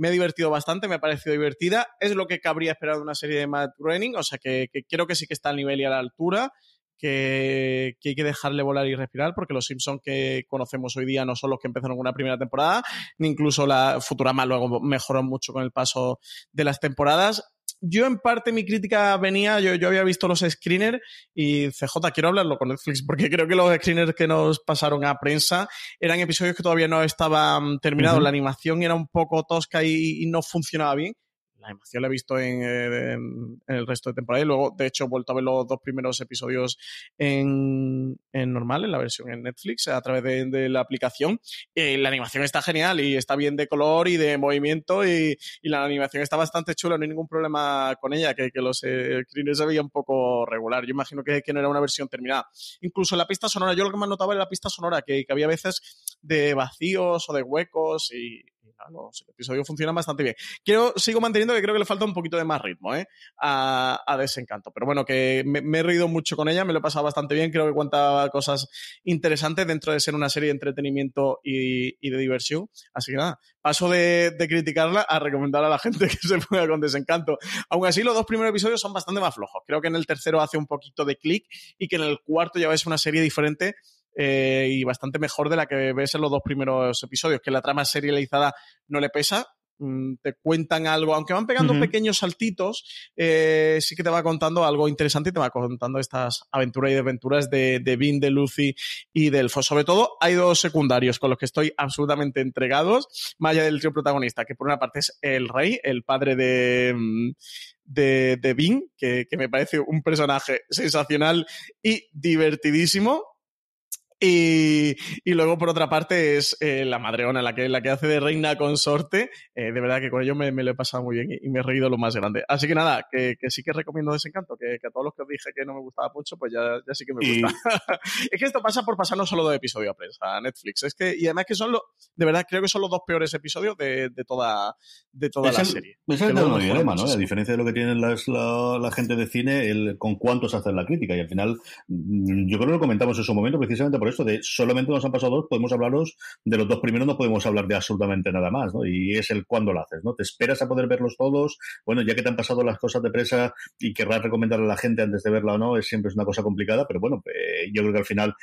Me he divertido bastante, me ha parecido divertida. Es lo que cabría esperar de una serie de Matt Groening, o sea que, creo que sí que está al nivel y a la altura. Que, hay que dejarle volar y respirar, porque los Simpsons que conocemos hoy día no son los que empezaron una primera temporada, ni incluso la Futurama luego mejoró mucho con el paso de las temporadas yo en parte mi crítica venía, yo, yo había visto los screeners y CJ, quiero hablarlo con Netflix, porque creo que los screeners que nos pasaron a prensa eran episodios que todavía no estaban terminados, la animación era un poco tosca y no funcionaba bien la animación la he visto eh, en, el resto de temporada y luego, de hecho, he vuelto a ver los dos primeros episodios en, normal, en la versión en Netflix, a través de, la aplicación. Y la animación está genial y está bien de color y de movimiento y, la animación está bastante chula, no hay ningún problema con ella, que, que los eh, se veía un poco regular. Yo imagino que, no era una versión terminada. Incluso la pista sonora, yo lo que más notaba era la pista sonora, que, que había veces de vacíos o de huecos y, el episodio funciona bastante bien. Sigo manteniendo que creo que le falta un poquito de más ritmo ¿eh? a, Desencanto. Pero bueno, que me, he reído mucho con ella, me lo he pasado bastante bien. Creo que cuenta cosas interesantes dentro de ser una serie de entretenimiento y, de diversión. Así que nada, paso de, criticarla a recomendar a la gente que se ponga con Desencanto. Aún así, los dos primeros episodios son bastante más flojos. Creo que en el tercero hace un poquito de clic y que en el cuarto ya ves una serie diferente eh, y bastante mejor de la que ves en los dos primeros episodios, que la trama serializada no le pesa, mm, te cuentan algo, aunque van pegando pequeños saltitos, eh, sí que te va contando algo interesante y te va contando estas aventuras y desventuras de, de Vin, de Lucy y de Elfo. Sobre todo, hay dos secundarios con los que estoy absolutamente entregados, más allá del trío protagonista, que por una parte es el rey, el padre de, mm, de, que, que me parece un personaje sensacional y divertidísimo. Y, luego, por otra parte, es eh, la madreona, la que, la que hace de reina consorte. Eh, de verdad que con ello me, lo he pasado muy bien y, me he reído lo más grande. Así que nada, que, sí que recomiendo Desencanto, que, que a todos los que os dije que no me gustaba mucho, pues ya, ya sí que me gusta. es que esto pasa por pasar no solo de episodio a prensa, a Netflix. Es que, y además que son los, de verdad, creo que son los dos peores episodios de, de toda, de toda la serie. Es el dilema, ¿no? A diferencia de lo que tienen la, la, gente de cine, el, con cuántos hacen la crítica. Y al final, mm, yo creo que lo comentamos en su momento precisamente por esto de solamente nos han pasado dos, podemos hablaros de los dos primeros, no podemos hablar de absolutamente nada más, ¿no? Y es el cuándo lo haces, ¿no? Te esperas a poder verlos todos, bueno, ya que te han pasado las cosas de presa y querrás recomendar a la gente antes de verla o no, es siempre una cosa complicada, pero bueno, eh, yo creo que al final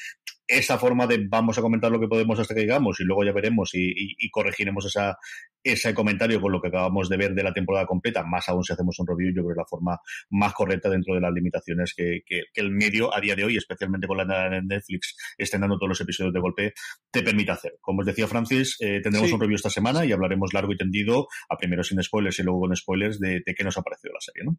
esa forma de vamos a comentar lo que podemos hasta que llegamos y luego ya veremos y, corregiremos esa, ese comentario con lo que acabamos de ver de la temporada completa, más aún si hacemos un review, yo creo que es la forma más correcta dentro de las limitaciones que, el medio a día de hoy, especialmente con la de Netflix, estrenando todos los episodios de golpe, te permite hacer. Como os decía Francis, eh, tendremos un review esta semana y hablaremos largo y tendido, a primero sin spoilers y luego con spoilers, de, de qué nos ha parecido la serie, ¿no?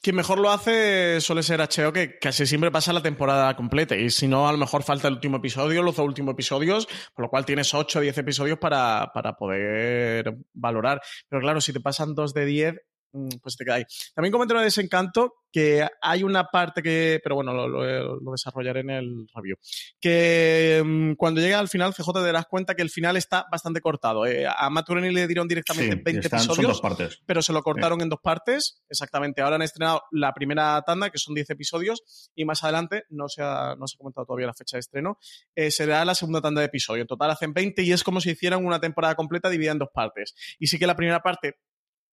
Quien mejor lo hace suele ser HBO, que casi siempre pasa la temporada completa. Y si no, a lo mejor falta el último episodio, los dos últimos episodios, por lo cual tienes 8 o 10 episodios para, para poder valorar. Pero claro, si te pasan dos de 10, mm, pues te queda ahí. También comenté de Desencanto que hay una parte que, pero bueno, lo, desarrollaré en el review, que mm, cuando llega al final, CJ, te darás cuenta que el final está bastante cortado. Eh, a Matt le dieron directamente 20 episodios, pero se lo cortaron en dos partes, exactamente. Ahora han estrenado la primera tanda, que son 10 episodios, y más adelante, no se ha, no se ha comentado todavía la fecha de estreno, eh, será la segunda tanda de episodios. En total hacen 20 y es como si hicieran una temporada completa dividida en dos partes. Y sí que la primera parte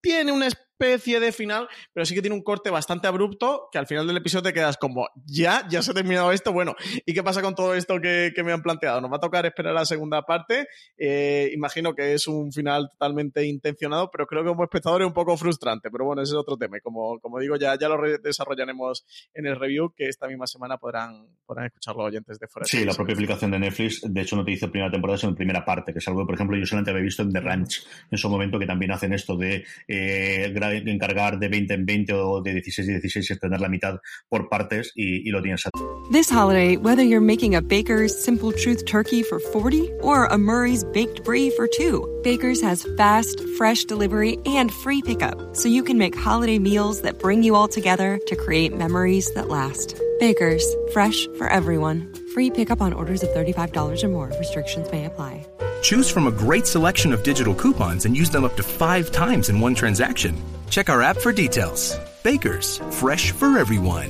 tiene una especie de final, pero sí que tiene un corte bastante abrupto que al final del episodio te quedas como, ya, ya se ha terminado esto, bueno, ¿y qué pasa con todo esto que, me han planteado? Nos va a tocar esperar la segunda parte, eh, imagino que es un final totalmente intencionado, pero creo que como espectador es un poco frustrante, pero bueno, ese es otro tema y como, como digo, ya, ya lo desarrollaremos en el review que esta misma semana podrán, podrán escuchar los oyentes de fuera. Sí, la propia aplicación de Netflix, de hecho no te dice primera temporada, sino primera parte, que es algo que, por ejemplo, yo solamente había visto en The Ranch en su momento, que también hacen esto de eh, encargar de 20 en 20 o de 16 y 16 y extender la mitad por partes y, y lo tienes. This holiday, whether you're making a Baker's Simple Truth turkey for 40 or a Murray's baked brie for 2, Baker's has fast, fresh delivery and free pickup so you can make holiday meals that bring you all together to create memories that last. Baker's, fresh for everyone. Free pickup on orders of $35 or more. Restrictions may apply. Choose from a great selection of digital coupons and use them up to five times in one transaction. Check our app for details. Bakers, fresh for everyone.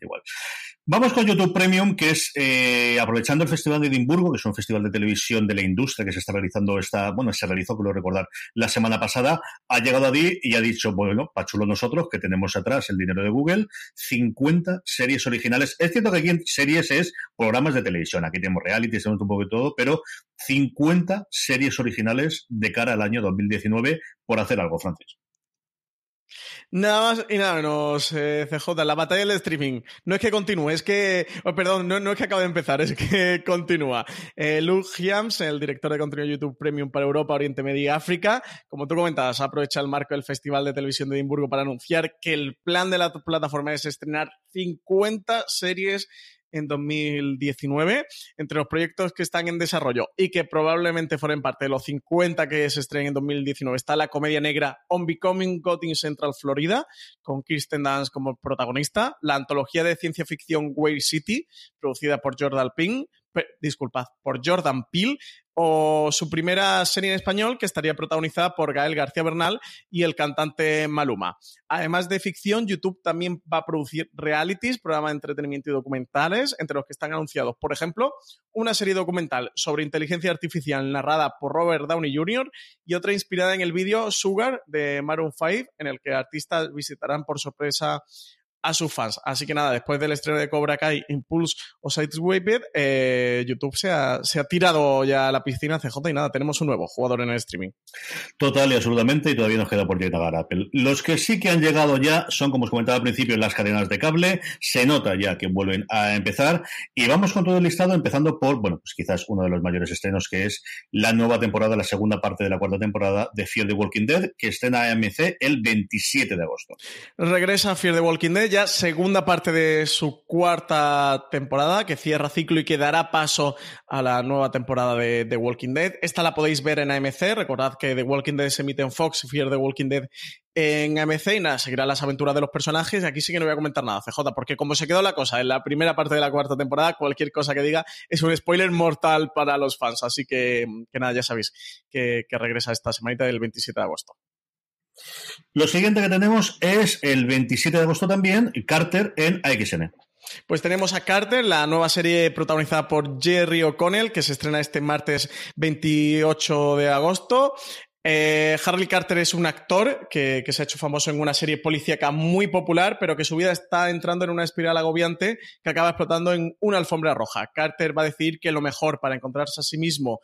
igual. Vamos con YouTube Premium, que es eh, aprovechando el Festival de Edimburgo, que es un festival de televisión de la industria que se está realizando esta, bueno, se realizó, quiero recordar, la semana pasada, ha llegado a Di y ha dicho, bueno, pachulo nosotros, que tenemos atrás el dinero de Google, 50 series originales. Es cierto que aquí en series es programas de televisión, aquí tenemos reality, tenemos un poco de todo, pero 50 series originales de cara al año 2019 por hacer algo francés. Nada más y nada menos, eh, CJ, la batalla del streaming. No es que continúe, es que, oh, perdón, no, no, es que acabe de empezar, es que continúa. Eh, Luke Hiams, el director de contenido YouTube Premium para Europa, Oriente Medio y África, como tú comentabas, aprovecha el marco del Festival de Televisión de Edimburgo para anunciar que el plan de la plataforma es estrenar 50 series en 2019 entre los proyectos que están en desarrollo y que probablemente fueran parte de los 50 que se estrenen en 2019 está la comedia negra On Becoming God in Central Florida con Kirsten Dance como protagonista, la antología de ciencia ficción Way City producida por Jordan Ping, disculpad, por Jordan Peele o su primera serie en español que estaría protagonizada por Gael García Bernal y el cantante Maluma. Además de ficción, YouTube también va a producir realities, programas de entretenimiento y documentales, entre los que están anunciados, por ejemplo, una serie documental sobre inteligencia artificial narrada por Robert Downey Jr. y otra inspirada en el vídeo Sugar de Maroon 5, en el que artistas visitarán por sorpresa a sus fans. Así que nada, después del estreno de Cobra Kai, Impulse o Sideswiped, eh, YouTube se ha, se ha, tirado ya a la piscina CJ y nada, tenemos un nuevo jugador en el streaming. Total y absolutamente, y todavía nos queda por llegar a Apple. Los que sí que han llegado ya son, como os comentaba al principio, las cadenas de cable. Se nota ya que vuelven a empezar. Y vamos con todo el listado, empezando por, bueno, pues quizás uno de los mayores estrenos, que es la nueva temporada, la segunda parte de la cuarta temporada de Fear the Walking Dead, que estrena AMC el 27 de agosto. Regresa Fear the Walking Dead ya segunda parte de su cuarta temporada, que cierra ciclo y que dará paso a la nueva temporada de The Walking Dead. Esta la podéis ver en AMC. Recordad que The Walking Dead se emite en Fox, Fear The Walking Dead en AMC y nada, seguirá las aventuras de los personajes. Aquí sí que no voy a comentar nada, CJ, porque como se quedó la cosa en la primera parte de la cuarta temporada, cualquier cosa que diga es un spoiler mortal para los fans. Así que, que nada, ya sabéis que, que regresa esta semanita del 27 de agosto. Lo siguiente que tenemos es el 27 de agosto también, Carter en AXN. Pues tenemos a Carter, la nueva serie protagonizada por Jerry O'Connell, que se estrena este martes 28 de agosto. Eh, Harley Carter es un actor que, que, se ha hecho famoso en una serie policíaca muy popular, pero que su vida está entrando en una espiral agobiante que acaba explotando en una alfombra roja. Carter va a decir que lo mejor para encontrarse a sí mismo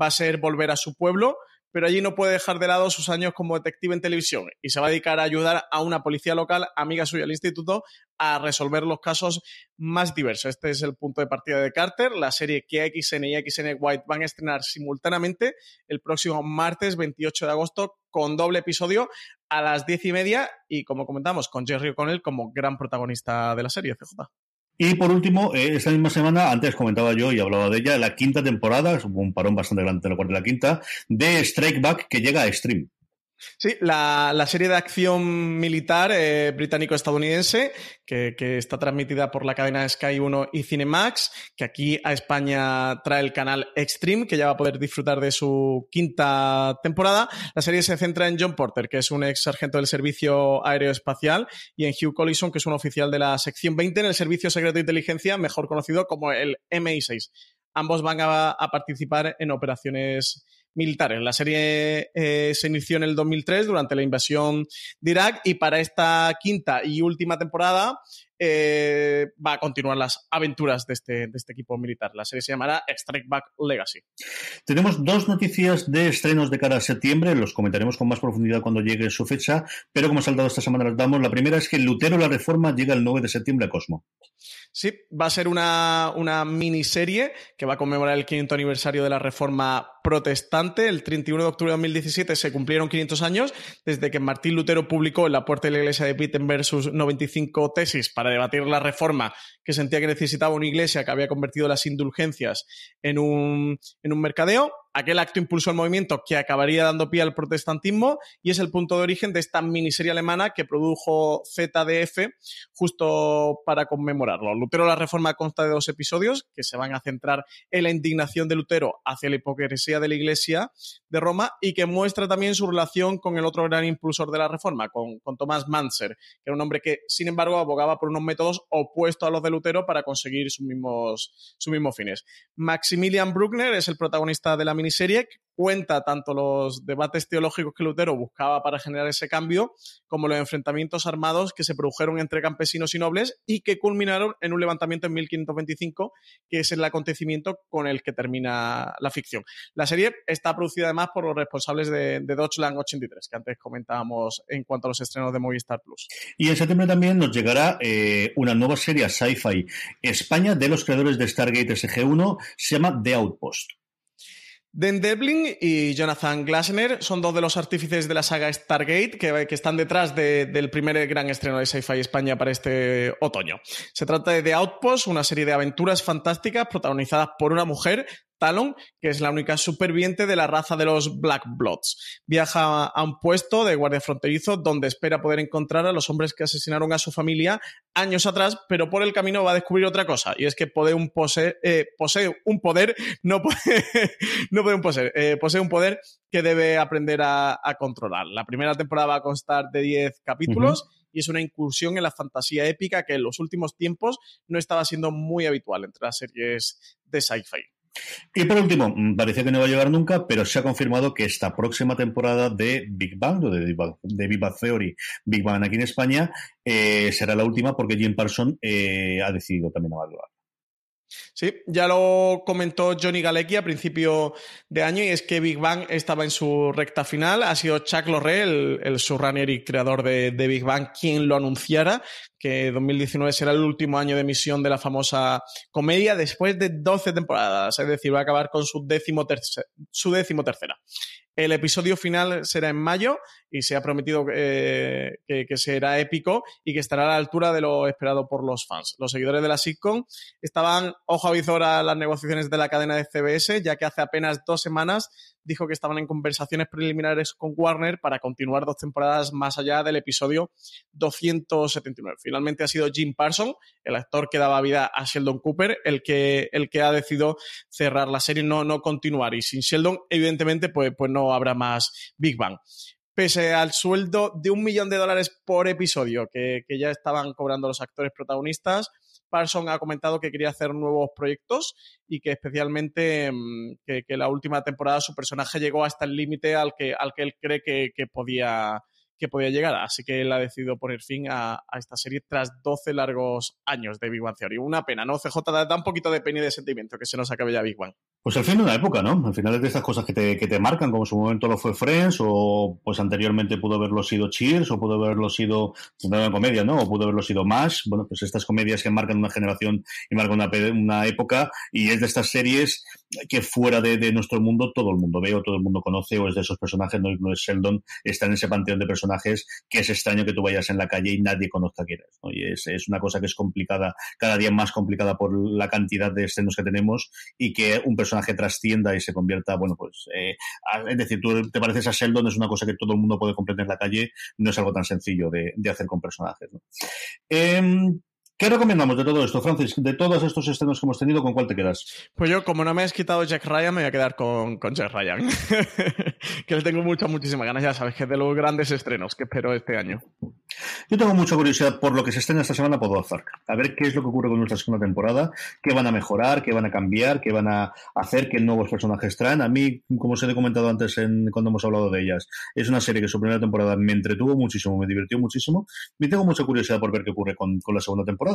va a ser volver a su pueblo, pero allí no puede dejar de lado sus años como detective en televisión y se va a dedicar a ayudar a una policía local, amiga suya al instituto, a resolver los casos más diversos. Este es el punto de partida de Carter, la serie que XN y XN White van a estrenar simultáneamente el próximo martes 28 de agosto con doble episodio a las diez y media y como comentamos con Jerry O'Connell como gran protagonista de la serie CJ. Y por último, eh, esta misma semana, antes comentaba yo y hablaba de ella, la quinta temporada, un parón bastante grande en la cuarta y la quinta, de Strike Back que llega a Stream. Sí, la, serie de acción militar eh, británico-estadounidense que, que, está transmitida por la cadena Sky 1 y Cinemax, que aquí a España trae el canal Extreme, que ya va a poder disfrutar de su quinta temporada. La serie se centra en John Porter, que es un ex sargento del Servicio Aeroespacial, y en Hugh Collison, que es un oficial de la sección 20 en el Servicio Secreto de Inteligencia, mejor conocido como el MI6. Ambos van a, a participar en operaciones militares. La serie eh, se inició en el 2003 durante la invasión de Irak y para esta quinta y última temporada eh, va a continuar las aventuras de este, de este equipo militar. La serie se llamará Strike Back Legacy. Tenemos dos noticias de estrenos de cara a septiembre, los comentaremos con más profundidad cuando llegue su fecha, pero como ha saltado esta semana las damos. La primera es que Lutero la Reforma llega el 9 de septiembre a Cosmo. Sí, va a ser una, una miniserie que va a conmemorar el 500 aniversario de la Reforma Protestante. El 31 de octubre de 2017 se cumplieron 500 años desde que Martín Lutero publicó en la puerta de la iglesia de Wittenberg sus 95 tesis para debatir la reforma que sentía que necesitaba una iglesia que había convertido las indulgencias en un, en un mercadeo aquel acto impulsó el movimiento que acabaría dando pie al protestantismo y es el punto de origen de esta miniserie alemana que produjo ZDF justo para conmemorarlo. Lutero la Reforma consta de dos episodios que se van a centrar en la indignación de Lutero hacia la hipocresía de la Iglesia de Roma y que muestra también su relación con el otro gran impulsor de la Reforma, con, con Tomás Manser, que era un hombre que, sin embargo, abogaba por unos métodos opuestos a los de Lutero para conseguir sus mismos, sus mismos fines. Maximilian Bruckner es el protagonista de la miniserie cuenta tanto los debates teológicos que Lutero buscaba para generar ese cambio, como los enfrentamientos armados que se produjeron entre campesinos y nobles y que culminaron en un levantamiento en 1525, que es el acontecimiento con el que termina la ficción. La serie está producida además por los responsables de, de Deutschland 83, que antes comentábamos en cuanto a los estrenos de Movistar Plus. Y en septiembre también nos llegará eh, una nueva serie sci-fi España de los creadores de Stargate SG-1, se llama The Outpost. Dan Devlin y Jonathan Glasner son dos de los artífices de la saga Stargate que, que están detrás de, del primer gran estreno de Sci-Fi España para este otoño. Se trata de The Outpost, una serie de aventuras fantásticas protagonizadas por una mujer Talon, que es la única superviviente de la raza de los Black Bloods. Viaja a un puesto de guardia fronterizo donde espera poder encontrar a los hombres que asesinaron a su familia años atrás, pero por el camino va a descubrir otra cosa, y es que posee un, pose eh, posee un poder, no puede, no puede un poseer, eh, posee un poder que debe aprender a, a, controlar. La primera temporada va a constar de 10 capítulos. Uh -huh y es una incursión en la fantasía épica que en los últimos tiempos no estaba siendo muy habitual entre las series de sci-fi. Y por último, parecía que no iba a llegar nunca, pero se ha confirmado que esta próxima temporada de Big Bang, de, de Big Bang Theory, Big Bang aquí en España, eh, será la última porque Jim Parsons eh, ha decidido también evaluar. Sí, ya lo comentó Johnny Galecki a principio de año y es que Big Bang estaba en su recta final. Ha sido Chuck Lorre, el, el y creador de, de, Big Bang, quien lo anunciara, que 2019 será el último año de emisión de la famosa comedia después de 12 temporadas. Es decir, va a acabar con su décimo, su décimo tercera. El episodio final será en mayo y se ha prometido eh, que, que, será épico y que estará a la altura de lo esperado por los fans. Los seguidores de la sitcom estaban ojo a visor a las negociaciones de la cadena de CBS, ya que hace apenas dos semanas dijo que estaban en conversaciones preliminares con Warner para continuar dos temporadas más allá del episodio 279. Finalmente ha sido Jim Parsons, el actor que daba vida a Sheldon Cooper, el que, el que ha decidido cerrar la serie, no, no continuar. Y sin Sheldon, evidentemente, pues, pues no habrá más Big Bang pese al sueldo de un millón de dólares por episodio que, que, ya estaban cobrando los actores protagonistas, Parson ha comentado que quería hacer nuevos proyectos y que especialmente mm, que, que la última temporada su personaje llegó hasta el límite al que, al que él cree que, que, podía, que podía llegar. Así que él ha decidido poner fin a, esta serie tras 12 largos años de Big Bang Theory. Una pena, ¿no? CJ da, un poquito de pena y de sentimiento que se nos acabe ya Big Bang. Pues al fin de una época, ¿no? Al final es de estas cosas que te, que te marcan, como en su momento lo fue Friends, o pues anteriormente pudo haberlo sido Cheers, o pudo haberlo sido una comedia, ¿no? O pudo haberlo sido más. Bueno, pues estas comedias que marcan una generación y marcan una, una época, y es de estas series que fuera de, nuestro mundo todo el mundo ve o todo el mundo conoce, o es de esos personajes, no, no es Sheldon, está en ese panteón de personajes que es extraño que tú vayas en la calle y nadie conozca quién es, ¿no? Y es, es una cosa que es complicada, cada día más complicada por la cantidad de escenas que tenemos, y que un personaje trascienda y se convierta, bueno, pues, eh, es decir, tú te pareces a Sheldon, es una cosa que todo el mundo puede comprender en la calle, no es algo tan sencillo de, hacer con personajes. Em, ¿Qué recomendamos de todo esto, Francis? De todos estos estrenos que hemos tenido, ¿con cuál te quedas? Pues yo, como no me has quitado Jack Ryan, me voy a quedar con, con Jack Ryan. que le tengo muchas, muchísimas ganas, ya sabes, que es de los grandes estrenos que espero este año. Yo tengo mucha curiosidad por lo que se estrena esta semana por Dark. A ver qué es lo que ocurre con nuestra segunda temporada, qué van a mejorar, qué van a cambiar, qué van a hacer, qué nuevos personajes traen. A mí, como os he comentado antes en, cuando hemos hablado de ellas, es una serie que su primera temporada me entretuvo muchísimo, me divirtió muchísimo. Y tengo mucha curiosidad por ver qué ocurre con, con la segunda temporada.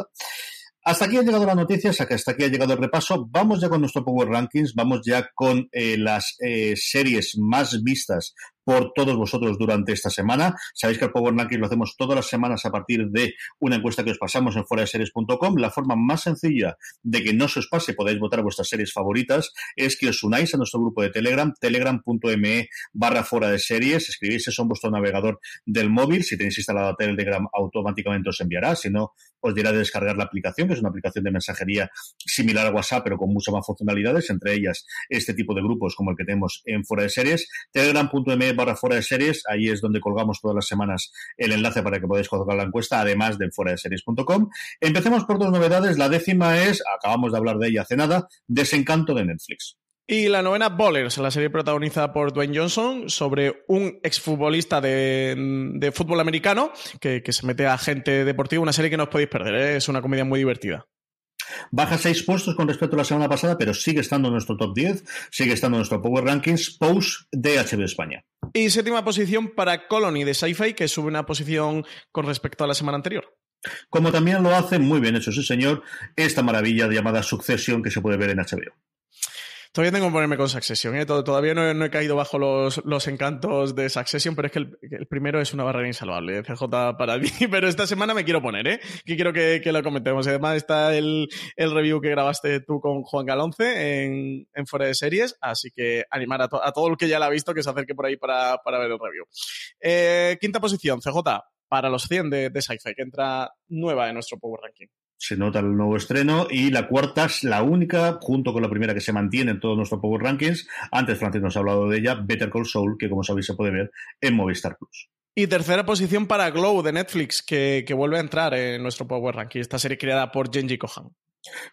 Hasta aquí ha llegado la noticia, hasta aquí ha llegado el repaso. Vamos ya con nuestro Power Rankings, vamos ya con eh, las eh, series más vistas por todos vosotros durante esta semana. Sabéis que el Power Rankings lo hacemos todas las semanas a partir de una encuesta que os pasamos en foradeseries.com. La forma más sencilla de que no se os pase, podáis votar vuestras series favoritas, es que os unáis a nuestro grupo de Telegram, telegram.me barra fuera de series. Escribís eso en vuestro navegador del móvil. Si tenéis instalado Telegram, automáticamente os enviará. Si no, os dirá de descargar la aplicación, que es una aplicación de mensajería similar a WhatsApp, pero con muchas más funcionalidades, entre ellas este tipo de grupos como el que tenemos en Fuera de Series. Telegram.me barra Fuera de Series, ahí es donde colgamos todas las semanas el enlace para que podáis colgar la encuesta, además de fuera de series.com. Empecemos por dos novedades. La décima es, acabamos de hablar de ella hace nada, Desencanto de Netflix. Y la novena, Bowlers, la serie protagonizada por Dwayne Johnson sobre un exfutbolista de, de fútbol americano que, se mete a gente deportiva. Una serie que no os podéis perder, ¿eh? es una comedia muy divertida. Baja seis puestos con respecto a la semana pasada, pero sigue estando en nuestro top 10, sigue estando en nuestro Power Rankings, Post de HBO España. Y séptima posición para Colony de Sci-Fi, que sube una posición con respecto a la semana anterior. Como también lo hace muy bien hecho ese señor, esta maravilla llamada Succession que se puede ver en HBO. Todavía tengo que ponerme con Succession, ¿eh? Todavía no, he caído bajo los, encantos de Succession, pero es que el, primero es una barrera insalvable, CJ para mí. Pero esta semana me quiero poner, ¿eh? Que quiero que, lo comentemos. Además está el, review que grabaste tú con Juan Galonce en, en Fuera de Series, así que animar a, todo el que ya la ha visto que se acerque por ahí para, ver el review. Eh, quinta posición, CJ, para los 100 de, de Sci-Fi, que entra nueva en nuestro Power Ranking se nota el nuevo estreno y la cuarta es la única, junto con la primera que se mantiene en todo nuestro Power Rankings. Antes Francis nos ha hablado de ella, Better Call Saul, que como sabéis se puede ver en Movistar Plus. Y tercera posición para Glow de Netflix, que, que vuelve a entrar en nuestro Power Ranking, esta serie creada por Genji Kohan.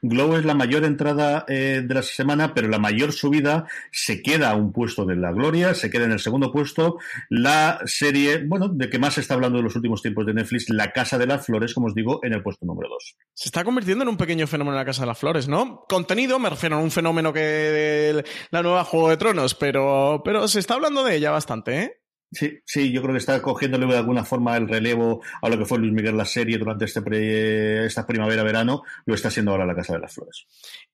Glow es la mayor entrada eh, de la semana, pero la mayor subida se queda a un puesto de la gloria, se queda en el segundo puesto. La serie, bueno, de que más se está hablando en los últimos tiempos de Netflix, La Casa de las Flores, como os digo, en el puesto número 2. Se está convirtiendo en un pequeño fenómeno La Casa de las Flores, ¿no? Contenido, me refiero a un fenómeno que la nueva Juego de Tronos, pero, pero se está hablando de ella bastante, ¿eh? Sí, sí, yo creo que está cogiéndole de alguna forma el relevo a lo que fue Luis Miguel la serie durante este esta primavera-verano, lo está haciendo ahora la Casa de las Flores.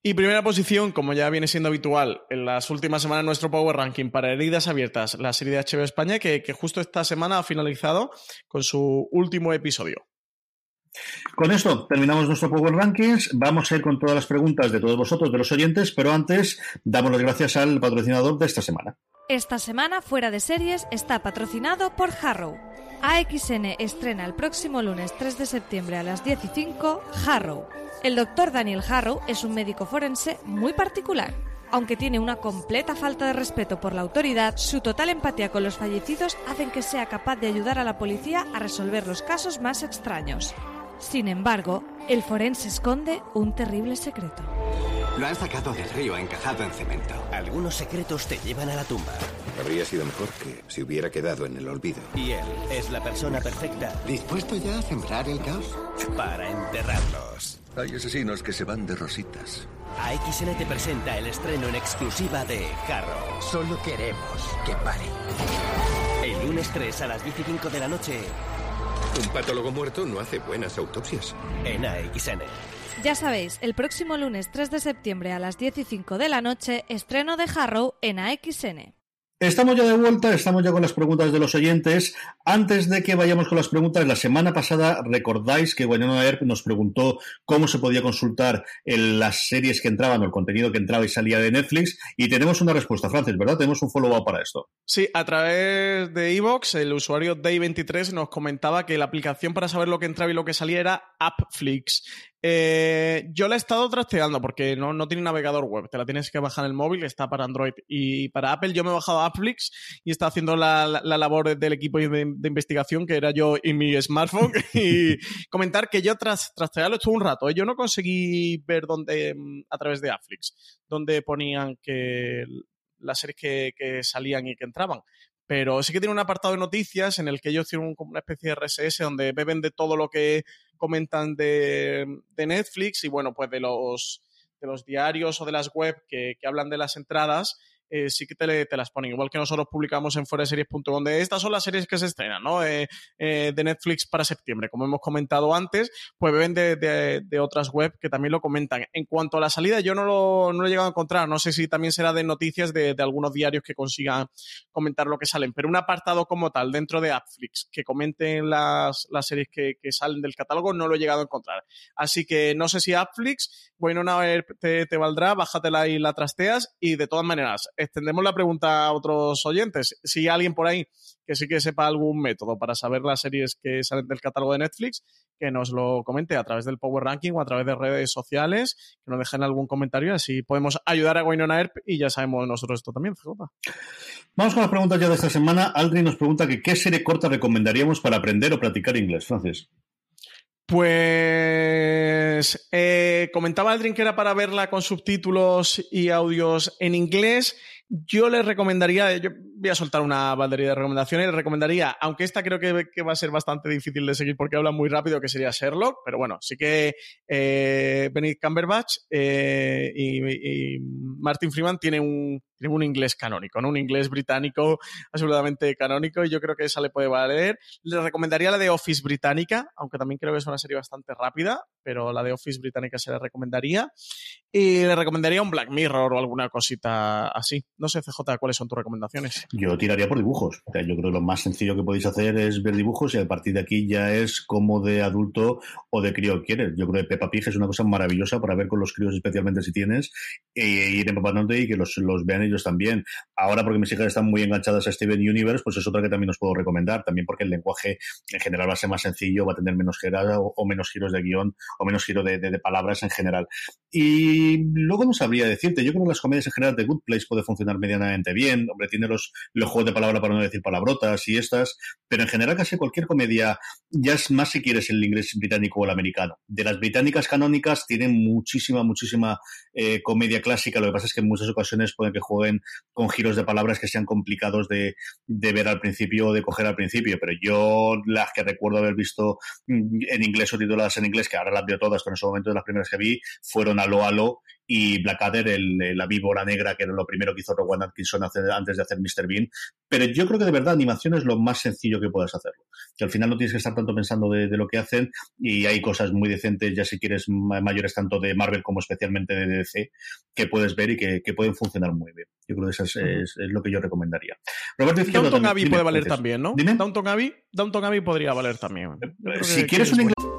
Y primera posición, como ya viene siendo habitual en las últimas semanas nuestro Power Ranking para Heridas Abiertas, la serie de HBO España, que, que justo esta semana ha finalizado con su último episodio. Con esto terminamos nuestro Power Rankings. Vamos a ir con todas las preguntas de todos vosotros, de los oyentes, pero antes damos las gracias al patrocinador de esta semana. Esta semana Fuera de Series está patrocinado por Harrow. AXN estrena el próximo lunes 3 de septiembre a las 10 y 5 Harrow. El doctor Daniel Harrow es un médico forense muy particular. Aunque tiene una completa falta de respeto por la autoridad, su total empatía con los fallecidos hacen que sea capaz de ayudar a la policía a resolver los casos más extraños. Sin embargo, el forense esconde un terrible secreto. Lo han sacado del río encajado en cemento. Algunos secretos te llevan a la tumba. Habría sido mejor que se hubiera quedado en el olvido. Y él es la persona perfecta. ¿Dispuesto ya a sembrar el caos? Para enterrarlos. Hay asesinos que se van de rositas. AXN te presenta el estreno en exclusiva de Carro. Solo queremos que pare. El lunes 3 a las 10 y 5 de la noche. Un patólogo muerto no hace buenas autopsias. En AXN. Ya sabéis, el próximo lunes 3 de septiembre a las 10 y 5 de la noche, estreno de Harrow en AXN. Estamos ya de vuelta, estamos ya con las preguntas de los oyentes. Antes de que vayamos con las preguntas, la semana pasada recordáis que Guayana Earp nos preguntó cómo se podía consultar las series que entraban o el contenido que entraba y salía de Netflix y tenemos una respuesta, Francis, ¿verdad? Tenemos un follow-up para esto. Sí, a través de Evox, el usuario Day23 nos comentaba que la aplicación para saber lo que entraba y lo que salía era AppFlix. Eh, yo la he estado trasteando porque no, no, tiene navegador web, te la tienes que bajar en el móvil, está para Android y para Apple. Yo me he bajado Appflix y está haciendo la, la, labor del equipo de, investigación que era yo y mi smartphone y comentar que yo tras trastearlo estuve un rato. ¿eh? Yo no conseguí ver dónde a través de Appflix, donde ponían que las series que, que salían y que entraban pero sí que tiene un apartado de noticias en el que ellos tienen como una especie de RSS donde beben de todo lo que comentan de, de Netflix y bueno, pues de los, de los diarios o de las web que, que hablan de las entradas eh, sí que te, te, las ponen. Igual que nosotros publicamos en foreseries.com de estas son las series que se estrenan, ¿no? Eh, eh, de Netflix para septiembre. Como hemos comentado antes, pues beben de, de, de, otras web que también lo comentan. En cuanto a la salida, yo no lo, no lo he llegado a encontrar. No sé si también será de noticias de, algunos diarios que consigan comentar lo que salen. Pero un apartado como tal dentro de Appflix que comenten las, las series que, que, salen del catálogo no lo he llegado a encontrar. Así que no sé si Appflix, bueno, una vez te, te valdrá, bájatela y la trasteas. Y de todas maneras, extendemos la pregunta a otros oyentes. Si hay alguien por ahí que sí que sepa algún método para saber las series que salen del catálogo de Netflix, que nos lo comente a través del Power Ranking o a través de redes sociales, que nos dejen algún comentario, así podemos ayudar a Wynonna Earp y ya sabemos nosotros esto también, CJ. Vamos con las preguntas ya de esta semana. Aldrin nos pregunta que qué serie corta recomendaríamos para aprender o practicar inglés, Francis. Pues eh, comentaba Aldrin que era para verla con subtítulos y audios en inglés. Yo le recomendaría, yo voy a soltar una batería de recomendaciones, le recomendaría, aunque esta creo que, va a ser bastante difícil de seguir porque habla muy rápido, que sería Sherlock, pero bueno, sí que eh, Benedict Cumberbatch eh, y, Martin Freeman tienen un, inglés canónico, ¿no? Un inglés británico absolutamente canónico y yo creo que esa le puede valer. Le recomendaría la de Office británica, aunque también creo que es una serie bastante rápida, pero la de Office británica se le recomendaría. Y le recomendaría un Black Mirror o alguna cosita así. No sé, CJ, ¿cuáles son tus recomendaciones? Yo tiraría por dibujos. O sea, yo creo que lo más sencillo que podéis hacer es ver dibujos y a partir de aquí ya es como de adulto o de crío quieres. Yo creo que Peppa Pig es una cosa maravillosa para ver con los críos, especialmente si tienes, e ir empapándote y que los, los vean ellos también. Ahora, porque mis hijas están muy enganchadas a Steven Universe, pues es otra que también os puedo recomendar. También porque el lenguaje en general va a ser más sencillo, va a tener menos o, o, menos giros de guion o menos giro de, de, de, palabras en general. Y luego no sabría decirte. Yo creo que las comedias en general de Good Place puede funcionar medianamente bien. Hombre, tiene los, los juegos de palabra para no decir palabrotas y estas, pero en general casi cualquier comedia, ya es más si quieres el inglés británico o el americano. De las británicas canónicas tienen muchísima, muchísima eh, comedia clásica. Lo que pasa es que en muchas ocasiones pueden que jueguen con giros de palabras que sean complicados de, de ver al principio o de coger al principio, pero yo las que recuerdo haber visto en inglés o tituladas en inglés, que ahora las veo todas, pero en ese momento de las primeras que vi, fueron Aló Y Blackadder, el, el, la víbora negra, que era lo primero que hizo Rowan Atkinson antes de hacer Mr. Bean. Pero yo creo que de verdad animación es lo más sencillo que puedas hacerlo. Que al final no tienes que estar tanto pensando de, de lo que hacen y hay cosas muy decentes, ya si quieres mayores tanto de Marvel como especialmente de DC, que puedes ver y que, que pueden funcionar muy bien. Yo creo que eso es, es, es lo que yo recomendaría. Roberto Izquierdo Downton Abbey puede valer también, ¿no? Dime. Downton Abbey, Downton Abbey podría valer también. Si quieres un inglés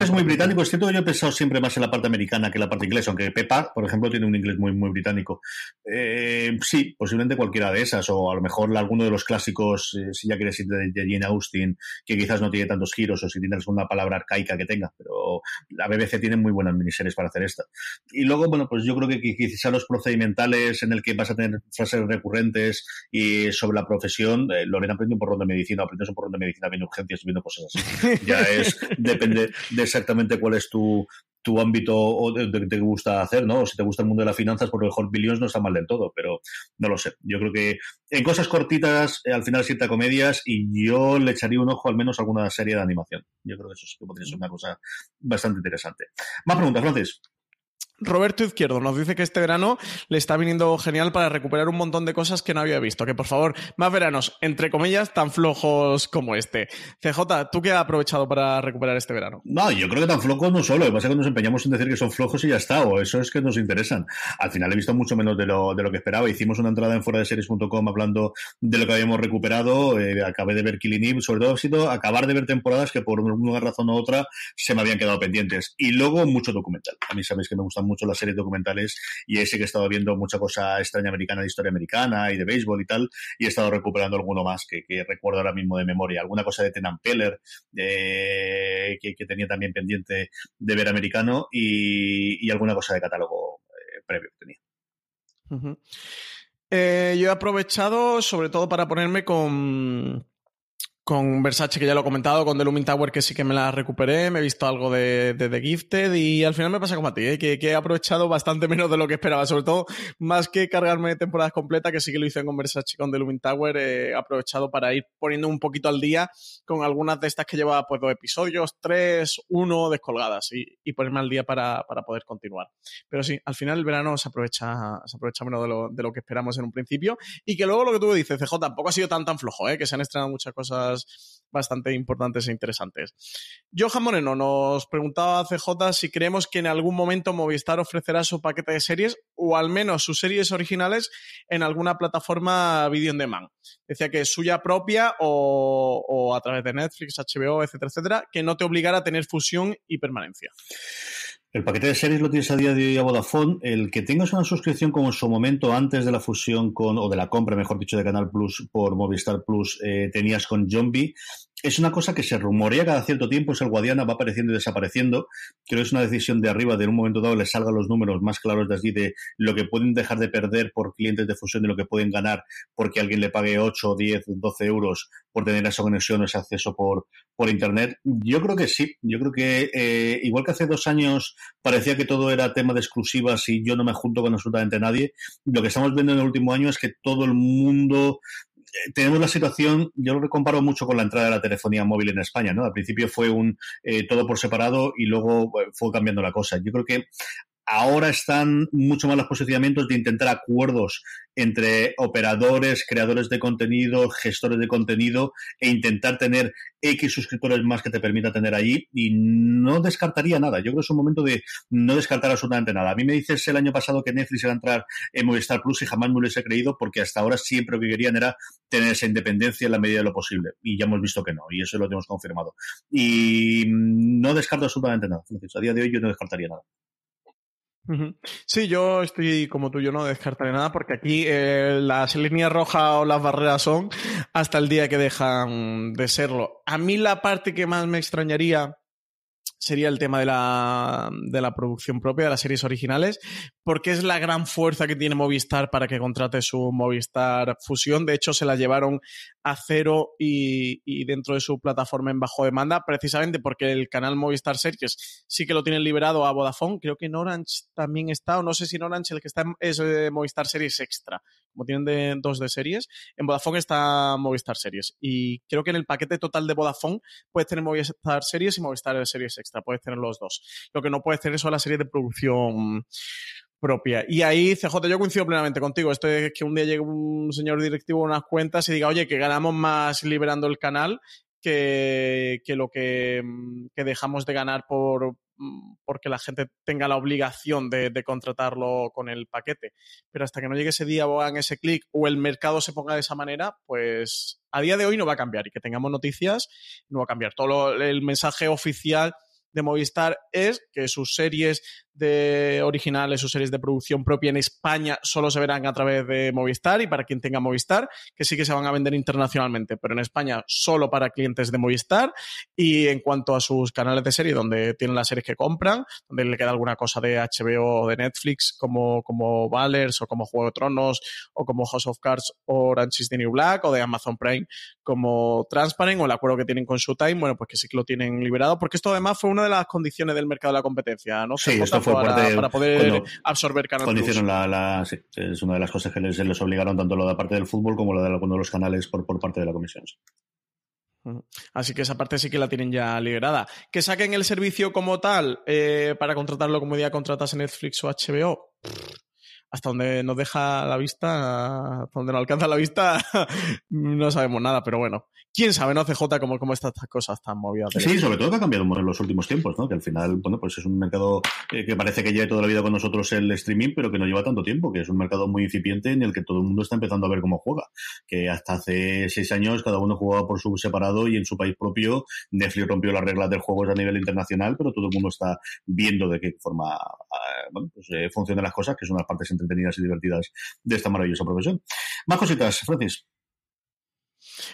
es muy británico. Es cierto que yo he pensado siempre más en la parte americana que en la parte inglesa, aunque Pepa, por ejemplo, tiene un inglés muy, muy británico. Eh, sí, posiblemente cualquiera de esas, o a lo mejor alguno de los clásicos, eh, si ya quieres ir de, de, Jane Austen, que quizás no tiene tantos giros, o si tienes una palabra arcaica que tenga, pero la BBC tiene muy buenas miniseries para hacer esta. Y luego, bueno, pues yo creo que quizás los procedimentales en el que vas a tener frases recurrentes y sobre la profesión, eh, Lorena aprende un porrón de medicina, aprendes un porrón de medicina viendo urgencias viendo cosas así. Ya es, depende de exactamente cuál es tu, tu ámbito o de, que te gusta hacer, ¿no? O si te gusta el mundo de las finanzas, porque mejor Billions no está mal del todo, pero no lo sé. Yo creo que en cosas cortitas, eh, al final sienta comedias y yo le echaría un ojo al menos a alguna serie de animación. Yo creo que eso podría ser una cosa bastante interesante. Más preguntas, Francis. Roberto Izquierdo nos dice que este verano le está viniendo genial para recuperar un montón de cosas que no había visto. Que por favor, más veranos, entre comillas, tan flojos como este. CJ, ¿tú qué has aprovechado para recuperar este verano? No, yo creo que tan flojos no solo. Lo que pasa es que nos empeñamos en decir que son flojos y ya está. O eso es que nos interesan. Al final he visto mucho menos de lo, de lo que esperaba. Hicimos una entrada en fuera de series.com hablando de lo que habíamos recuperado. Eh, acabé de ver Killing Eve. Sobre todo ha sido acabar de ver temporadas que por una razón u otra se me habían quedado pendientes. Y luego mucho documental. A mí sabéis que me gustan mucho las series documentales y ese que he estado viendo mucha cosa extraña americana de historia americana y de béisbol y tal, y he estado recuperando alguno más que, recuerdo ahora mismo de memoria. Alguna cosa de Tenan Peller eh, que, tenía también pendiente de ver americano y, alguna cosa de catálogo eh, previo que tenía. Eh, yo he aprovechado sobre todo para ponerme con con Versace, que ya lo he comentado, con The Looming Tower, que sí que me la recuperé, me he visto algo de, de The Gifted y al final me pasa como a ti, ¿eh? que, he aprovechado bastante menos de lo que esperaba, sobre todo más que cargarme temporadas completas, que sí que lo hice con Versace, con The Looming Tower, he aprovechado para ir poniendo un poquito al día con algunas de estas que lleva pues dos episodios, tres, uno descolgadas y, y ponerme al día para, para, poder continuar. Pero sí, al final el verano se aprovecha, se aprovecha menos de lo, de lo que esperamos en un principio y que luego lo que tú dices, CJ, tampoco ha sido tan tan flojo, ¿eh? que se han estrenado muchas cosas bastante importantes e interesantes. Johan Moreno nos preguntaba a CJ si creemos que en algún momento Movistar ofrecerá su paquete de series o al menos sus series originales en alguna plataforma video on demand. Decía que suya propia o, o a través de Netflix, HBO, etcétera, etcétera, que no te obligara a tener fusión y permanencia. El paquete de series lo tienes a día de hoy a Vodafone. El que tengas una suscripción como en su momento antes de la fusión con, o de la compra, mejor dicho, de Canal Plus por Movistar Plus, eh, tenías con Zombie, es una cosa que se rumorea cada cierto tiempo, es el Guadiana, va apareciendo y desapareciendo. Creo que es una decisión de arriba, de un momento dado les salgan los números más claros de allí de lo que pueden dejar de perder por clientes de fusión y lo que pueden ganar porque alguien le pague 8, 10, 12 euros por tener esa conexión o ese acceso por, por Internet. Yo creo que sí, yo creo que eh, igual que hace dos años parecía que todo era tema de exclusivas y yo no me junto con absolutamente nadie, lo que estamos viendo en el último año es que todo el mundo tenemos la situación, yo lo comparo mucho con la entrada de la telefonía móvil en España, ¿no? Al principio fue un eh, todo por separado y luego eh, fue cambiando la cosa. Yo creo que Ahora están mucho más los posicionamientos de intentar acuerdos entre operadores, creadores de contenido, gestores de contenido e intentar tener X suscriptores más que te permita tener allí y no descartaría nada. Yo creo que es un momento de no descartar absolutamente nada. A mí me dices el año pasado que Netflix iba a entrar en Movistar Plus y jamás me hubiese creído porque hasta ahora siempre lo que querían era tener esa independencia en la medida de lo posible y ya hemos visto que no y eso lo tenemos confirmado. Y no descarto absolutamente nada. A día de hoy yo no descartaría nada. Sí, yo estoy como tú, yo no descartaré nada porque aquí eh, las líneas rojas o las barreras son hasta el día que dejan de serlo. A mí la parte que más me extrañaría sería el tema de la, de la producción propia, de las series originales, porque es la gran fuerza que tiene Movistar para que contrate su Movistar Fusión. De hecho, se la llevaron a cero y, dentro de su plataforma en bajo demanda, precisamente porque el canal Movistar Series sí que lo tienen liberado a Vodafone. Creo que en Orange también está, o no sé si en Orange el que está es eh, Movistar Series Extra, como tienen de, dos de series. En Vodafone está Movistar Series y creo que en el paquete total de Vodafone puedes tener Movistar Series y Movistar Series Extra, puedes tener los dos. Lo que no puedes tener son las series de producción propia. Y ahí, CJ, yo coincido plenamente contigo. Esto es que un día llegue un señor directivo a unas cuentas y diga, oye, que ganamos más liberando el canal que, lo que, mm, que, dejamos de ganar por mm, porque la gente tenga la obligación de, contratarlo con el paquete. Pero hasta que no llegue ese día o hagan ese clic o el mercado se ponga de esa manera, pues a día de hoy no va a cambiar. Y que tengamos noticias, no va a cambiar. Todo el mensaje oficial de Movistar es que sus series de originales o series de producción propia en España solo se verán a través de Movistar y para quien tenga Movistar, que sí que se van a vender internacionalmente, pero en España solo para clientes de Movistar. Y en cuanto a sus canales de serie, donde tienen las series que compran, donde le queda alguna cosa de HBO o de Netflix, como, como Valers o como Juego de Tronos o como House of Cards o Orange is the New Black o de Amazon Prime como Transparent o el acuerdo que tienen con Showtime, bueno, pues que sí que lo tienen liberado, porque esto además fue una de las condiciones del mercado de la competencia, ¿no? Sí, esto fue para, poder absorber canales. Cuando hicieron la, es una de las cosas que les, les, obligaron tanto lo de parte del fútbol como lo de algunos de los canales por, por parte de la comisión. Así que esa parte sí que la tienen ya liberada. Que saquen el servicio como tal eh, para contratarlo como día contratas en Netflix o HBO. Hasta donde nos deja la vista, hasta donde nos alcanza la vista, no sabemos nada, pero bueno, quién sabe, ¿no? CJ, cómo, cómo están estas cosas tan movidas. Sí, sobre todo que ha cambiado en los últimos tiempos, ¿no? Que al final, bueno, pues es un mercado eh, que parece que lleva toda la vida con nosotros el streaming, pero que no lleva tanto tiempo, que es un mercado muy incipiente en el que todo el mundo está empezando a ver cómo juega. Que hasta hace seis años cada uno jugaba por su separado y en su país propio Netflix rompió las reglas del juego a nivel internacional, pero todo el mundo está viendo de qué forma ah, bueno, pues, eh, funcionan las cosas, que son las partes entretenidas y divertidas de esta maravillosa profesión. Más cositas, Francis.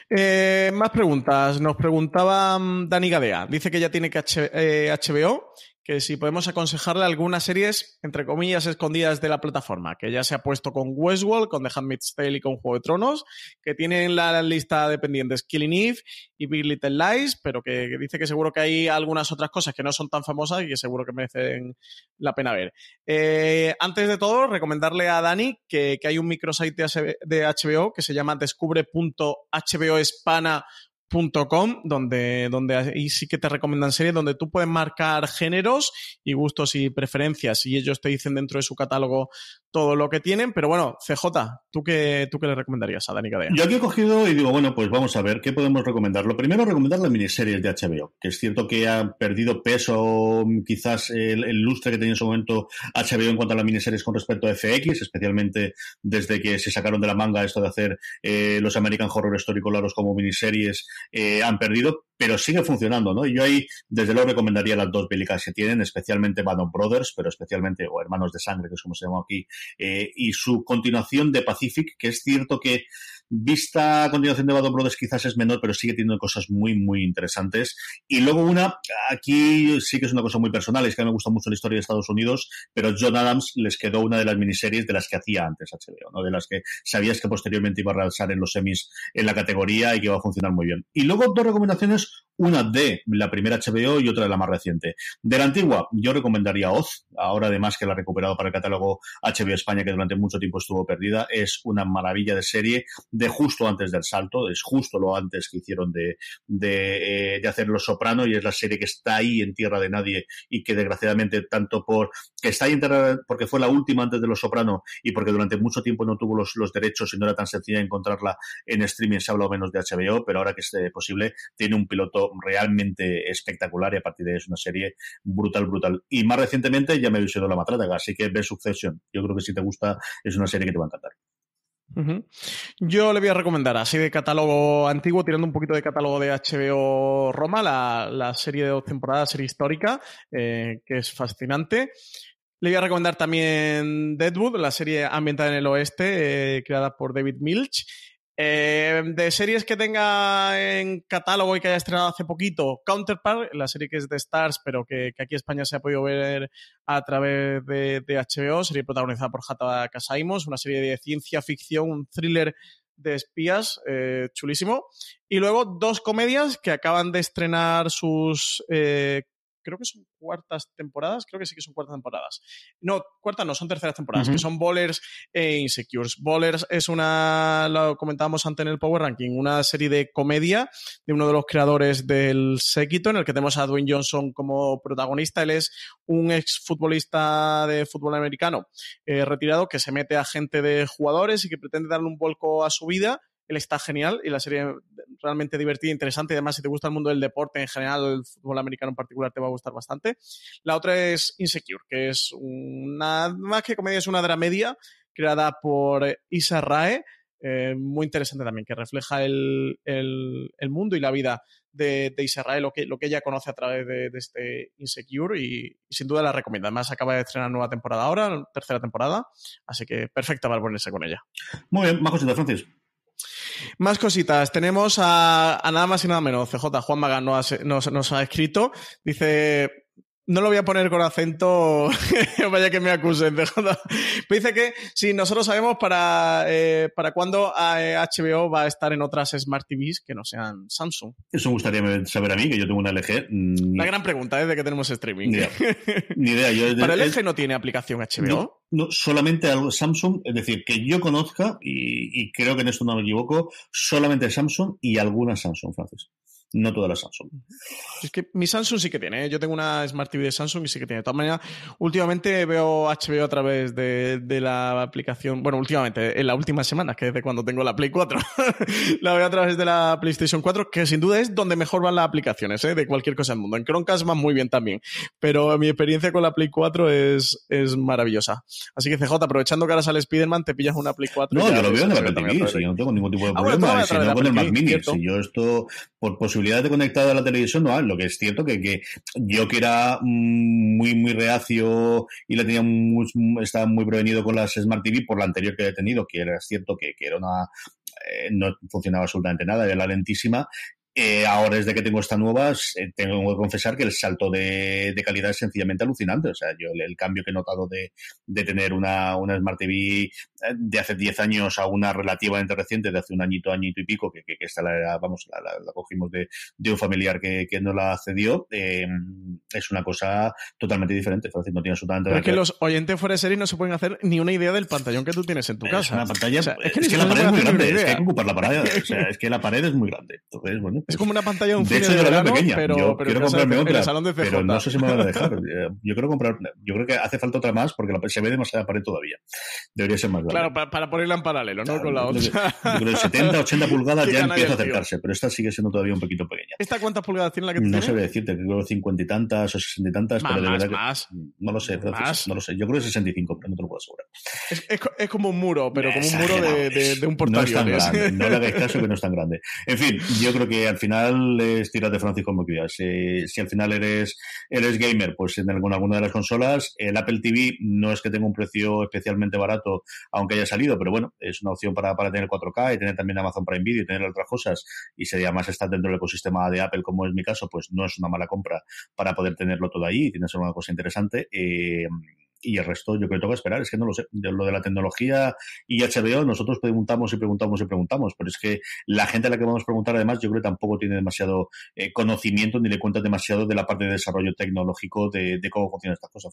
Eh, más preguntas. Nos preguntaba mm, Dani Gadea. Dice que ya tiene que HBO que si podemos aconsejarle algunas series, entre comillas, escondidas de la plataforma, que ya se ha puesto con Westworld, con The Handmaid's Tale y con Juego de Tronos, que tienen la lista de pendientes Killing Eve y Big Little Lies, pero que, dice que seguro que hay algunas otras cosas que no son tan famosas y que seguro que merecen la pena ver. Eh, antes de todo, recomendarle a Dani que, que hay un microsite de HBO que se llama descubre.hboespana.com Com, donde, donde ahí sí que te recomiendan series donde tú puedes marcar géneros y gustos y preferencias. Y ellos te dicen dentro de su catálogo todo lo que tienen, pero bueno, CJ, ¿tú qué, tú qué le recomendarías a Dani Cadea? Yo aquí he cogido y digo, bueno, pues vamos a ver, ¿qué podemos recomendar? Lo primero, recomendar las miniseries de HBO, que es cierto que ha perdido peso quizás el, lustre que tenía en su momento HBO en cuanto a las miniseries con respecto a FX, especialmente desde que se sacaron de la manga esto de hacer eh, los American Horror Story como miniseries eh, han perdido, pero sigue funcionando, ¿no? Yo ahí, desde luego, recomendaría las dos bélicas que tienen, especialmente Band Brothers, pero especialmente, o Hermanos de Sangre, que es como se llama aquí, eh, y su continuación de Pacific, que es cierto que Vista a continuación de Bad Brothers quizás es menor, pero sigue teniendo cosas muy, muy interesantes. Y luego una, aquí sí que es una cosa muy personal, es que a mí me gusta mucho la historia de Estados Unidos, pero John Adams les quedó una de las miniseries de las que hacía antes HBO, ¿no? de las que sabías que posteriormente iba a realizar en los semis en la categoría y que iba a funcionar muy bien. Y luego dos recomendaciones una de la primera HBO y otra de la más reciente. De la antigua, yo recomendaría Oz, ahora además que la ha recuperado para el catálogo HBO España, que durante mucho tiempo estuvo perdida. Es una maravilla de serie de justo antes del salto, es justo lo antes que hicieron de, de, eh, hacer Los Soprano y es la serie que está ahí en tierra de nadie y que desgraciadamente tanto por que está ahí en tierra porque fue la última antes de Los Soprano y porque durante mucho tiempo no tuvo los, los derechos y no era tan sencilla encontrarla en streaming, se ha hablado menos de HBO, pero ahora que es posible, tiene un piloto realmente espectacular y a partir de ahí es una serie brutal, brutal. Y más recientemente ya me he visto La Matraga, así que ve Succession. Yo creo que si te gusta es una serie que te va a encantar. Yo le voy a recomendar, así de catálogo antiguo, tirando un poquito de catálogo de HBO Roma, la, serie de dos temporadas, serie histórica, eh, que es fascinante. Le voy a recomendar también Deadwood, la serie ambientada en el oeste, eh, creada por David Milch. Eh, de series que tenga en catálogo y que haya estrenado hace poquito, Counterpart, la serie que es de Stars, pero que, aquí en España se ha podido ver a través de, HBO, serie protagonizada por Jata Casaimos, una serie de ciencia ficción, un thriller de espías, eh, chulísimo. Y luego dos comedias que acaban de estrenar sus eh, creo que son cuartas temporadas, creo que sí que son cuartas temporadas. No, cuartas no, son terceras temporadas, que son Bowlers e Insecures. Bowlers es una, lo comentábamos antes en el Power Ranking, una serie de comedia de uno de los creadores del Séquito, en el que tenemos a Dwayne Johnson como protagonista. Él es un exfutbolista de fútbol americano eh, retirado que se mete a gente de jugadores y que pretende darle un vuelco a su vida él está genial y la serie realmente divertida, interesante. Y además, si te gusta el mundo del deporte en general, el fútbol americano en particular, te va a gustar bastante. La otra es Insecure, que es una, más que comedia, es una dramedia creada por Isa Rae. Eh, muy interesante también, que refleja el, mundo y la vida de, de Israel, lo que, lo que ella conoce a través de, este Insecure y, sin duda la recomiendo. Además, acaba de estrenar nueva temporada ahora, tercera temporada, así que perfecta para ponerse con ella. Muy bien, más cositas, Francis. Más cositas. Tenemos a, nada más y nada menos. CJ Juan Magán nos ha escrito. Dice, no lo voy a poner con acento, vaya que me acusen. dice que si nosotros sabemos para, eh, para cuándo HBO va a estar en otras Smart TVs que no sean Samsung. Eso me gustaría saber a mí, que yo tengo una LG. Mm, La gran pregunta es de que tenemos streaming. Ni idea. ¿Para el LG no tiene aplicación HBO? No, solamente algo Samsung, es decir, que yo conozca, y, y, creo que en esto no me equivoco, solamente Samsung y algunas Samsung, Francis no todas las Samsung. Es que mi Samsung sí que tiene, ¿eh? yo tengo una Smart TV de Samsung y sí que tiene. De todas maneras, últimamente veo HBO a través de, la aplicación, bueno, últimamente, en la última semana, que es de cuando tengo la Play 4, la veo a través de la PlayStation 4, que sin duda es donde mejor van las aplicaciones ¿eh? de cualquier cosa del mundo. En Chromecast van muy bien también, pero mi experiencia con la Play 4 es, es maravillosa. Así que CJ, aprovechando que ahora sale Spider-Man, te pillas una Play 4. No, yo lo veo en la Apple TV, yo no tengo ningún tipo de ah, problema. si no con el Mac Mini, si yo esto, por posibilidad de conectar a la televisión no hay. Lo que es cierto que, que yo que era muy, muy reacio y le tenía muy, estaba muy prevenido con las Smart TV por la anterior que he tenido, que era cierto que, que era una eh, no funcionaba absolutamente nada, era lentísima eh, ahora desde que tengo esta nueva, eh, tengo que confesar que el salto de, calidad es sencillamente alucinante. O sea, yo el, cambio que he notado de, tener una, una, Smart TV de hace 10 años a una relativamente reciente, de hace un añito, añito y pico, que, que, esta la, vamos, la, cogimos de, un familiar que, que nos la cedió, es una cosa totalmente diferente. no tiene absolutamente Pero es que los oyentes fuera de serie no se pueden hacer ni una idea del pantallón que tú tienes en tu casa. Una pantalla, es que, la pared es muy grande, es que hay que ocupar la pared. o sea, es que la pared es muy grande. Entonces, bueno, es como una pantalla de un de hecho, de verano, pequeña. Pero, yo pero quiero comprarme otra, salón de pero no sé si me van a dejar. Eh, yo quiero comprar, yo creo que hace falta otra más porque la, se ve demasiada pared todavía. Debería ser más grande. Claro, para, para ponerla en paralelo, ¿no? Con la otra. Yo creo que 70, 80 pulgadas ya empieza a acercarse, pero esta sigue siendo todavía un poquito pequeña. ¿Esta cuántas pulgadas tiene la que no tiene? No sé decirte, creo que 50 y tantas o 60 y tantas, más, pero de verdad más, que no lo sé, no lo sé. Yo creo que 65, pero no te lo puedo asegurar. Es, es, es como un muro, pero como un muro de, de, de un portal. No es tan grande, no le hagáis caso que no es tan grande. En fin, yo creo que al final es tirar de Francisco como quieras. Si, si, al final eres, eres gamer, pues en alguna, alguna de las consolas, el Apple TV no es que tenga un precio especialmente barato, aunque haya salido, pero bueno, es una opción para, para tener 4K y tener también Amazon Prime Video y tener otras cosas. Y si además estás dentro del ecosistema de Apple, como es mi caso, pues no es una mala compra para poder tenerlo todo ahí y tienes una cosa interesante. Eh, y el resto yo creo que que esperar, es que no lo sé. Lo de la tecnología y HBO, nosotros preguntamos y preguntamos y preguntamos, pero es que la gente a la que vamos a preguntar además yo creo que tampoco tiene demasiado eh, conocimiento ni le cuenta demasiado de la parte de desarrollo tecnológico de cómo funcionan estas cosas.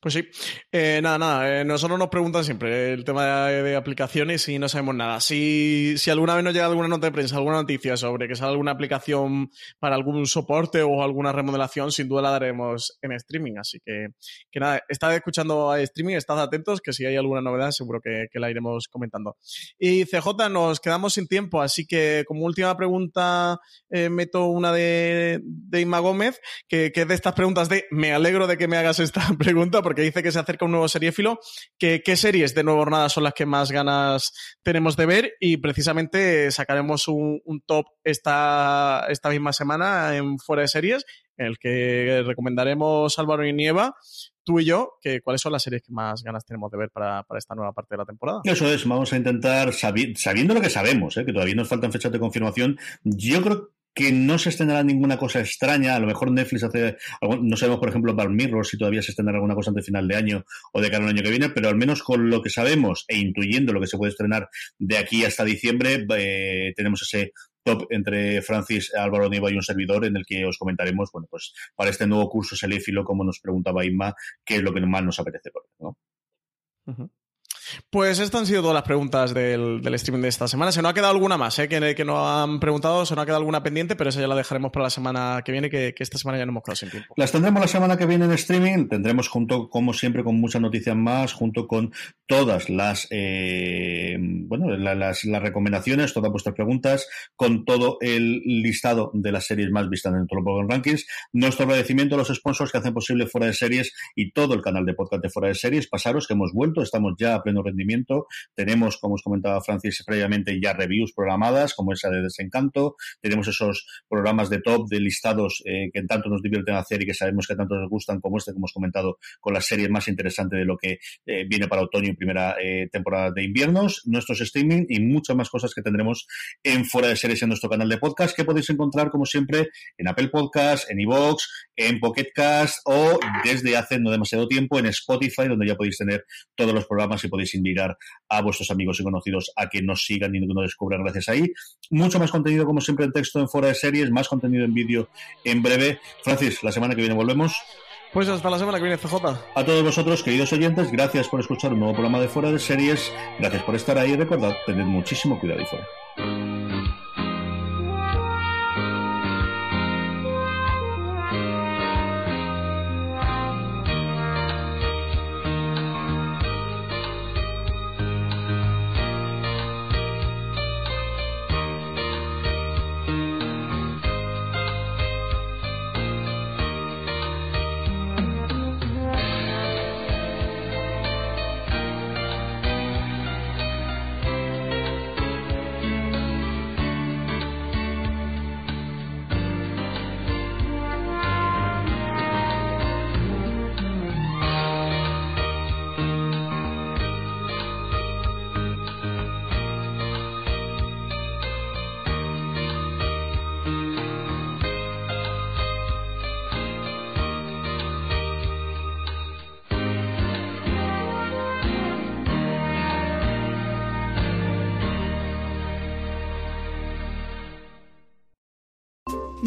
Pues sí, eh, nada, nada, eh, nosotros nos preguntan siempre el tema de, aplicaciones y no sabemos nada. Si, si, alguna vez nos llega alguna nota de prensa, alguna noticia sobre que sale alguna aplicación para algún soporte o alguna remodelación, sin duda la daremos en streaming. Así que, que nada, estad escuchando a streaming, estad atentos, que si hay alguna novedad seguro que, la iremos comentando. Y CJ, nos quedamos sin tiempo, así que como última pregunta eh, meto una de, de Inma Gómez, que, que es de estas preguntas de me alegro de que me esta pregunta porque dice que se acerca un nuevo seriéfilo. ¿Qué, series de Nueva Jornada son las que más ganas tenemos de ver? Y precisamente sacaremos un, top esta, esta misma semana en Fuera de Series, en el que recomendaremos Álvaro y Nieva tú y yo, que cuáles son las series que más ganas tenemos de ver para, para esta nueva parte de la temporada. Eso es, vamos a intentar, sabiendo lo que sabemos, ¿eh? que todavía nos faltan fechas de confirmación, yo creo que no se estrenará ninguna cosa extraña. A lo mejor Netflix hace. No sabemos, por ejemplo, Bar Mirror si todavía se estrenará alguna cosa antes de final de año o de cara al año que viene, pero al menos con lo que sabemos e intuyendo lo que se puede estrenar de aquí hasta diciembre, eh, tenemos ese top entre Francis, Álvaro Niva y un servidor en el que os comentaremos, bueno, pues para este nuevo curso Seléfilo, como nos preguntaba Inma, qué es lo que más nos apetece por ¿no? Pues estas han sido todas las preguntas del, streaming de esta semana. Se nos ha quedado alguna más, ¿eh? que, que nos han preguntado, se nos ha quedado alguna pendiente, pero esa ya la dejaremos para la semana que viene, que, esta semana ya no hemos quedado sin tiempo. Las tendremos la semana que viene en streaming, tendremos junto, como siempre, con muchas noticias más, junto con todas las, eh, bueno, las, recomendaciones, todas vuestras preguntas, con todo el listado de las series más vistas en el Program Rankings. Nuestro agradecimiento a los sponsors que hacen posible Fuera de Series y todo el canal de podcast de Fuera de Series. Pasaros que hemos vuelto, estamos ya a rendimiento. Tenemos, como os comentaba Francis previamente, ya reviews programadas, como esa de Desencanto. Tenemos esos programas de top, de listados eh, que tanto nos divierten hacer y que sabemos que tanto nos gustan, como este que hemos comentado, con las series más interesantes de lo que eh, viene para otoño y primera eh, temporada de inviernos, nuestros streaming y muchas más cosas que tendremos en Fuera de Series en nuestro canal de podcast, que podéis encontrar, como siempre, en Apple Podcast, en iVoox, en Pocket Cast o desde hace no demasiado tiempo en Spotify, donde ya podéis tener todos los programas y podéis invitar a vuestros amigos y conocidos a que nos sigan y nos descubran gracias ahí. Mucho más contenido, como siempre, en texto en fuera de series, más contenido en vídeo en breve. Francis, la semana que viene volvemos. Pues hasta la semana que viene, CJ. A todos vosotros, queridos oyentes, gracias por escuchar un nuevo programa de Fuera de Series. Gracias por estar ahí y recordad, tened muchísimo cuidado y fuera.